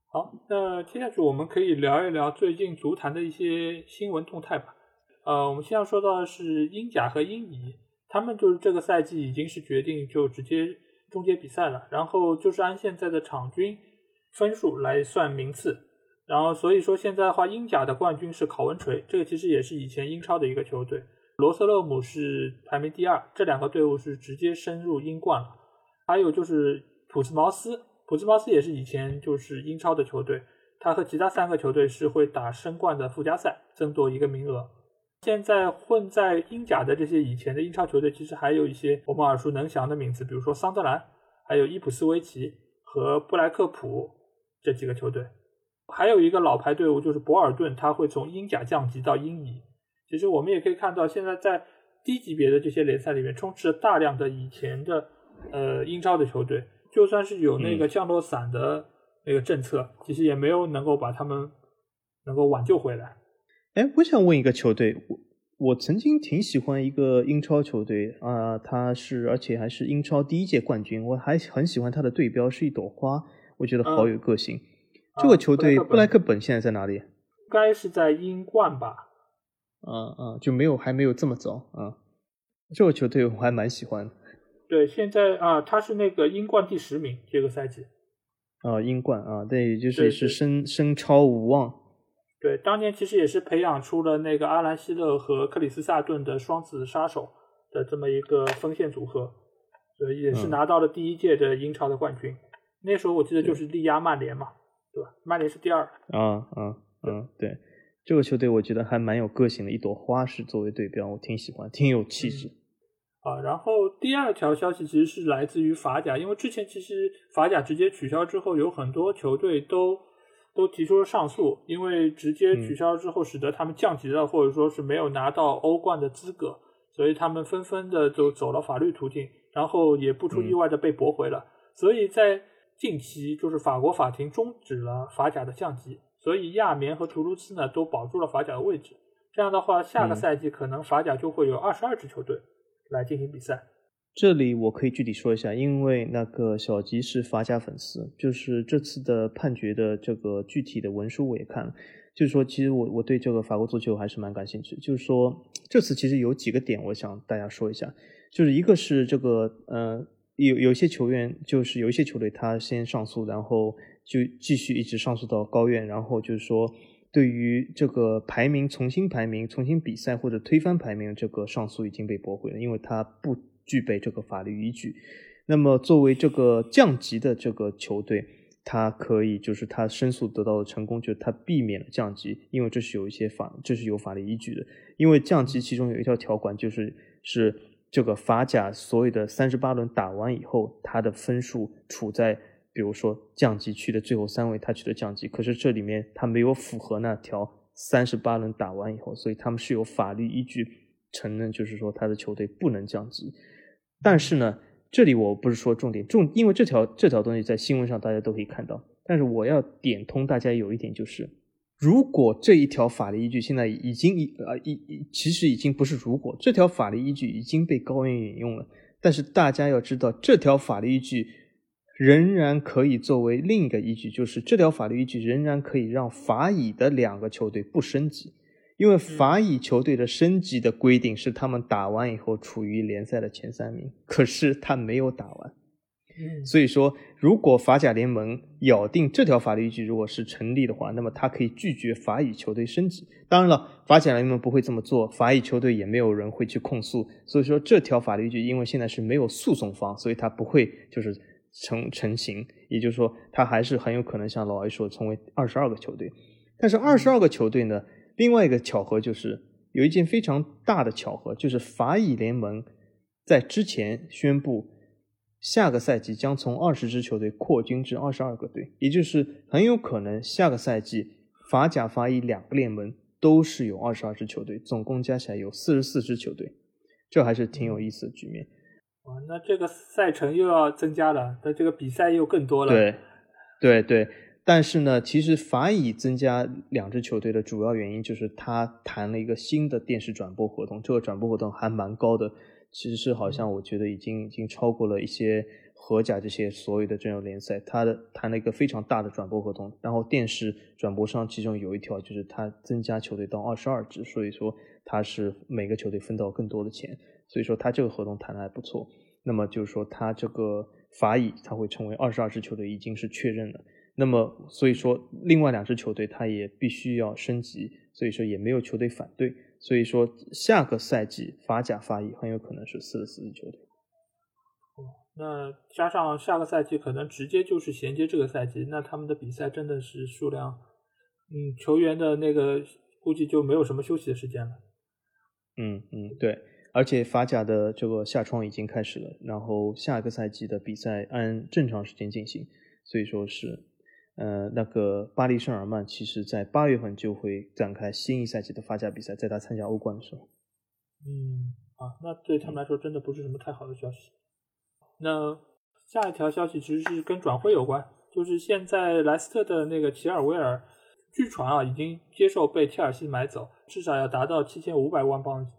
好，那接下去我们可以聊一聊最近足坛的一些新闻动态吧。呃，我们现在说到的是英甲和英乙，他们就是这个赛季已经是决定就直接。终结比赛了，然后就是按现在的场均分数来算名次，然后所以说现在的话，英甲的冠军是考文垂，这个其实也是以前英超的一个球队，罗瑟勒姆是排名第二，这两个队伍是直接升入英冠了。还有就是普茨茅斯，普茨茅斯也是以前就是英超的球队，他和其他三个球队是会打升冠的附加赛，争夺一个名额。现在混在英甲的这些以前的英超球队，其实还有一些我们耳熟能详的名字，比如说桑德兰，还有伊普斯维奇和布莱克普这几个球队。还有一个老牌队伍就是博尔顿，他会从英甲降级到英乙。其实我们也可以看到，现在在低级别的这些联赛里面，充斥着大量的以前的呃英超的球队，就算是有那个降落伞的那个政策，其实也没有能够把他们能够挽救回来。哎，我想问一个球队，我我曾经挺喜欢一个英超球队啊，他是而且还是英超第一届冠军，我还很喜欢他的队标是一朵花，我觉得好有个性。这个球队布莱克本现在在哪里？该是在英冠吧？嗯嗯，就没有还没有这么早啊。这个球队我还蛮喜欢。对，现在啊，他是那个英冠第十名，这个赛季。啊，英冠啊，对，就是是升升超无望。对，当年其实也是培养出了那个阿兰希勒和克里斯萨顿的双子杀手的这么一个锋线组合，所以也是拿到了第一届的英超的冠军。那时候我记得就是力压曼联嘛，对吧？曼联是第二。啊啊嗯，对，这个球队我觉得还蛮有个性的，一朵花式作为对标，我挺喜欢，挺有气质。啊，然后第二条消息其实是来自于法甲，因为之前其实法甲直接取消之后，有很多球队都。都提出了上诉，因为直接取消之后，使得他们降级了，或者说是没有拿到欧冠的资格，所以他们纷纷的就走了法律途径，然后也不出意外的被驳回了。所以在近期，就是法国法庭终止了法甲的降级，所以亚眠和图卢兹呢都保住了法甲的位置。这样的话，下个赛季可能法甲就会有二十二支球队来进行比赛。这里我可以具体说一下，因为那个小吉是法甲粉丝，就是这次的判决的这个具体的文书我也看了，就是说其实我我对这个法国足球还是蛮感兴趣。就是说这次其实有几个点，我想大家说一下，就是一个是这个呃有有一些球员，就是有一些球队他先上诉，然后就继续一直上诉到高院，然后就是说对于这个排名重新排名、重新比赛或者推翻排名这个上诉已经被驳回了，因为他不。具备这个法律依据，那么作为这个降级的这个球队，他可以就是他申诉得到的成功，就是他避免了降级，因为这是有一些法，这是有法律依据的。因为降级其中有一条条款，就是是这个法甲所有的三十八轮打完以后，他的分数处在比如说降级区的最后三位，他取得降级。可是这里面他没有符合那条三十八轮打完以后，所以他们是有法律依据承认，就是说他的球队不能降级。但是呢，这里我不是说重点重，因为这条这条东西在新闻上大家都可以看到。但是我要点通大家有一点就是，如果这一条法律依据现在已经已呃已其实已经不是如果这条法律依据已经被高院引用了，但是大家要知道这条法律依据仍然可以作为另一个依据，就是这条法律依据仍然可以让法乙的两个球队不升级，因为法乙球队的升级的规定是他们打完以后处于联赛的前三名，可是他没有打完。嗯，所以说，如果法甲联盟咬定这条法律依据如果是成立的话，那么他可以拒绝法乙球队升级。当然了，法甲联盟不会这么做，法乙球队也没有人会去控诉。所以说，这条法律依据因为现在是没有诉讼方，所以他不会就是成成型。也就是说，他还是很有可能像老 A 说成为二十二个球队。但是二十二个球队呢，另外一个巧合就是有一件非常大的巧合，就是法乙联盟在之前宣布。下个赛季将从二十支球队扩军至二十二个队，也就是很有可能下个赛季法甲、法乙两个联盟都是有二十二支球队，总共加起来有四十四支球队，这还是挺有意思的局面。哇，那这个赛程又要增加了，那这个比赛又更多了。对，对对。但是呢，其实法乙增加两支球队的主要原因就是他谈了一个新的电视转播合同，这个转播合同还蛮高的。其实是好像我觉得已经已经超过了一些荷甲这些所有的这种联赛，他的谈了一个非常大的转播合同，然后电视转播商其中有一条就是他增加球队到二十二支，所以说他是每个球队分到更多的钱，所以说他这个合同谈的还不错。那么就是说他这个法乙他会成为二十二支球队已经是确认了，那么所以说另外两支球队他也必须要升级，所以说也没有球队反对。所以说，下个赛季法甲、法乙很有可能是四十四支球队。哦，那加上下个赛季可能直接就是衔接这个赛季，那他们的比赛真的是数量，嗯，球员的那个估计就没有什么休息的时间了。嗯嗯，对，而且法甲的这个夏窗已经开始了，然后下个赛季的比赛按正常时间进行，所以说是。呃，那个巴黎圣日耳曼其实在八月份就会展开新一赛季的法甲比赛，在他参加欧冠的时候。嗯，啊，那对他们来说真的不是什么太好的消息。那下一条消息其实是跟转会有关，就是现在莱斯特的那个齐尔维尔，据传啊已经接受被切尔西买走，至少要达到七千五百万镑。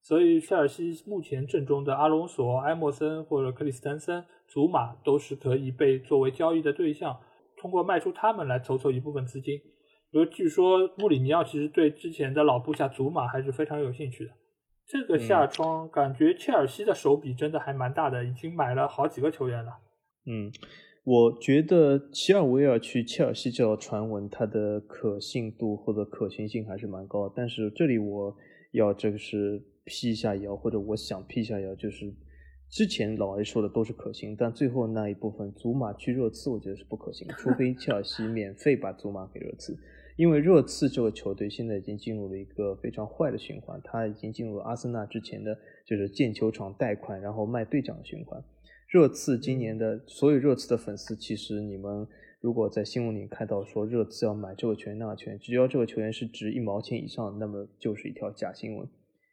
所以切尔西目前阵中的阿隆索、埃莫森或者克里斯滕森、祖马都是可以被作为交易的对象。通过卖出他们来筹措一部分资金，因为据说穆里尼奥其实对之前的老部下祖马还是非常有兴趣的。这个夏窗感觉切尔西的手笔真的还蛮大的，已经买了好几个球员了。嗯，我觉得齐尔维尔去切尔西这条传闻，它的可信度或者可行性还是蛮高。但是这里我要这个是辟一下谣，或者我想辟一下谣，就是。之前老 A 说的都是可行，但最后那一部分祖马去热刺，我觉得是不可行，除非切尔西免费把祖马给热刺，因为热刺这个球队现在已经进入了一个非常坏的循环，他已经进入了阿森纳之前的就是建球场贷款然后卖队长的循环。热刺今年的所有热刺的粉丝，其实你们如果在新闻里看到说热刺要买这个球员那个球员，只要这个球员是值一毛钱以上，那么就是一条假新闻，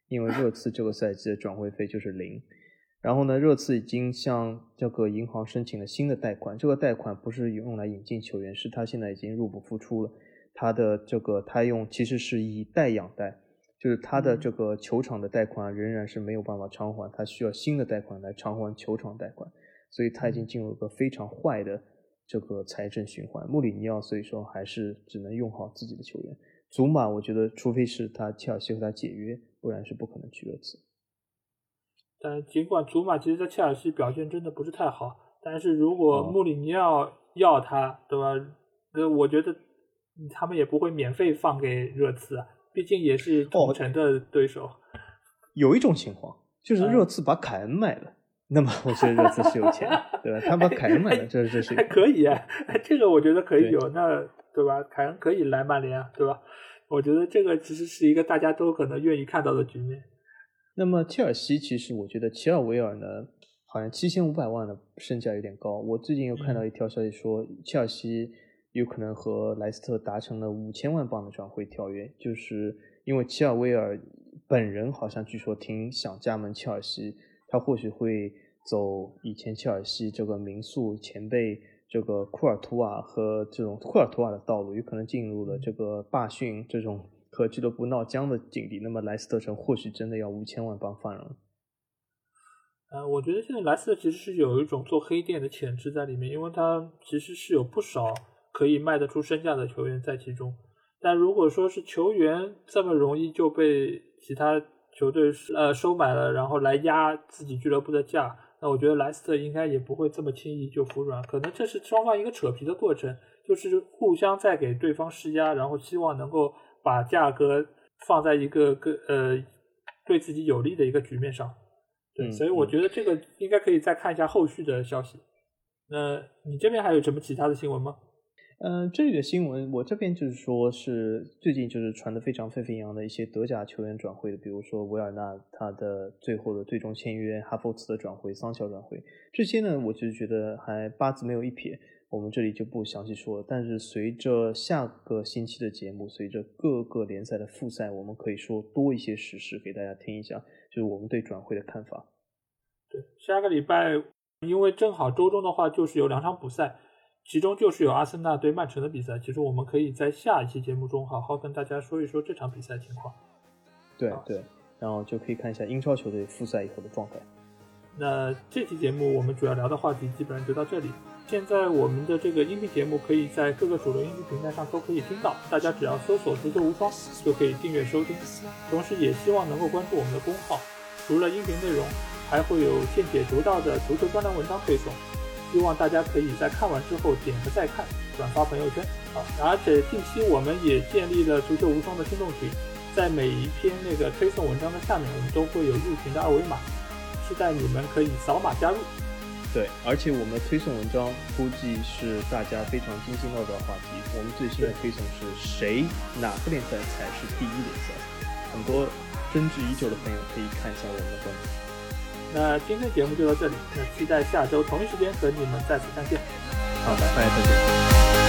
因为热刺这个赛季的转会费就是零。然后呢，热刺已经向这个银行申请了新的贷款。这个贷款不是用来引进球员，是他现在已经入不敷出了。他的这个他用其实是以贷养贷，就是他的这个球场的贷款仍然是没有办法偿还，他需要新的贷款来偿还球场贷款。所以他已经进入一个非常坏的这个财政循环。穆里尼奥所以说还是只能用好自己的球员。祖马，我觉得除非是他切尔西和他解约，不然是不可能去热刺。但尽管祖马其实，在切尔西表现真的不是太好，但是如果穆里尼奥要他，对吧？那我觉得他们也不会免费放给热刺啊，毕竟也是同城的对手。有一种情况就是热刺把凯恩卖了，那么我觉得热刺是有钱，对吧？他把凯恩卖了，这这是还可以啊，这个我觉得可以有，那对吧？凯恩可以来曼联啊，对吧？我觉得这个其实是一个大家都可能愿意看到的局面。那么切尔西其实我觉得齐尔维尔呢，好像七千五百万的身价有点高。我最近又看到一条消息说，切尔西有可能和莱斯特达成了五千万镑的转会条约，就是因为齐尔维尔本人好像据说挺想加盟切尔西，他或许会走以前切尔西这个民宿前辈这个库尔图瓦和这种库尔图瓦的道路，有可能进入了这个罢训这种。和俱乐部闹僵的境地，那么莱斯特城或许真的要五千万镑放人。呃，我觉得现在莱斯特其实是有一种做黑店的潜质在里面，因为他其实是有不少可以卖得出身价的球员在其中。但如果说是球员这么容易就被其他球队呃收买了，然后来压自己俱乐部的价，那我觉得莱斯特应该也不会这么轻易就服软。可能这是双方一个扯皮的过程，就是互相在给对方施压，然后希望能够把价格放在一个个呃对自己有利的一个局面上。对，所以我觉得这个应该可以再看一下后续的消息。那你这边还有什么其他的新闻吗？嗯，这里的新闻，我这边就是说，是最近就是传的非常沸沸扬扬的一些德甲球员转会的，比如说维尔纳他的最后的最终签约，哈弗茨的转会，桑乔转会，这些呢，我就觉得还八字没有一撇，我们这里就不详细说了。但是随着下个星期的节目，随着各个联赛的复赛，我们可以说多一些实事给大家听一下，就是我们对转会的看法。对，下个礼拜，因为正好周中的话就是有两场补赛。其中就是有阿森纳对曼城的比赛，其实我们可以在下一期节目中好好跟大家说一说这场比赛情况。对对，然后就可以看一下英超球队复赛以后的状态。那这期节目我们主要聊的话题基本上就到这里。现在我们的这个音频节目可以在各个主流音频平台上都可以听到，大家只要搜索“足球无双”就可以订阅收听。同时也希望能够关注我们的公号，除了音频内容，还会有见解独到的足球专栏文章推送。希望大家可以在看完之后点个再看，转发朋友圈。好，而且近期我们也建立了足球无双的听众群，在每一篇那个推送文章的下面，我们都会有入群的二维码，期待你们可以扫码加入。对，而且我们的推送文章估计是大家非常津津乐道的话题。我们最新的推送是谁哪个联赛才是第一联赛？很多争执已久的朋友可以看一下我们的文章。那今天节目就到这里，那期待下周同一时间和你们再次相见。好，的拜拜，再见。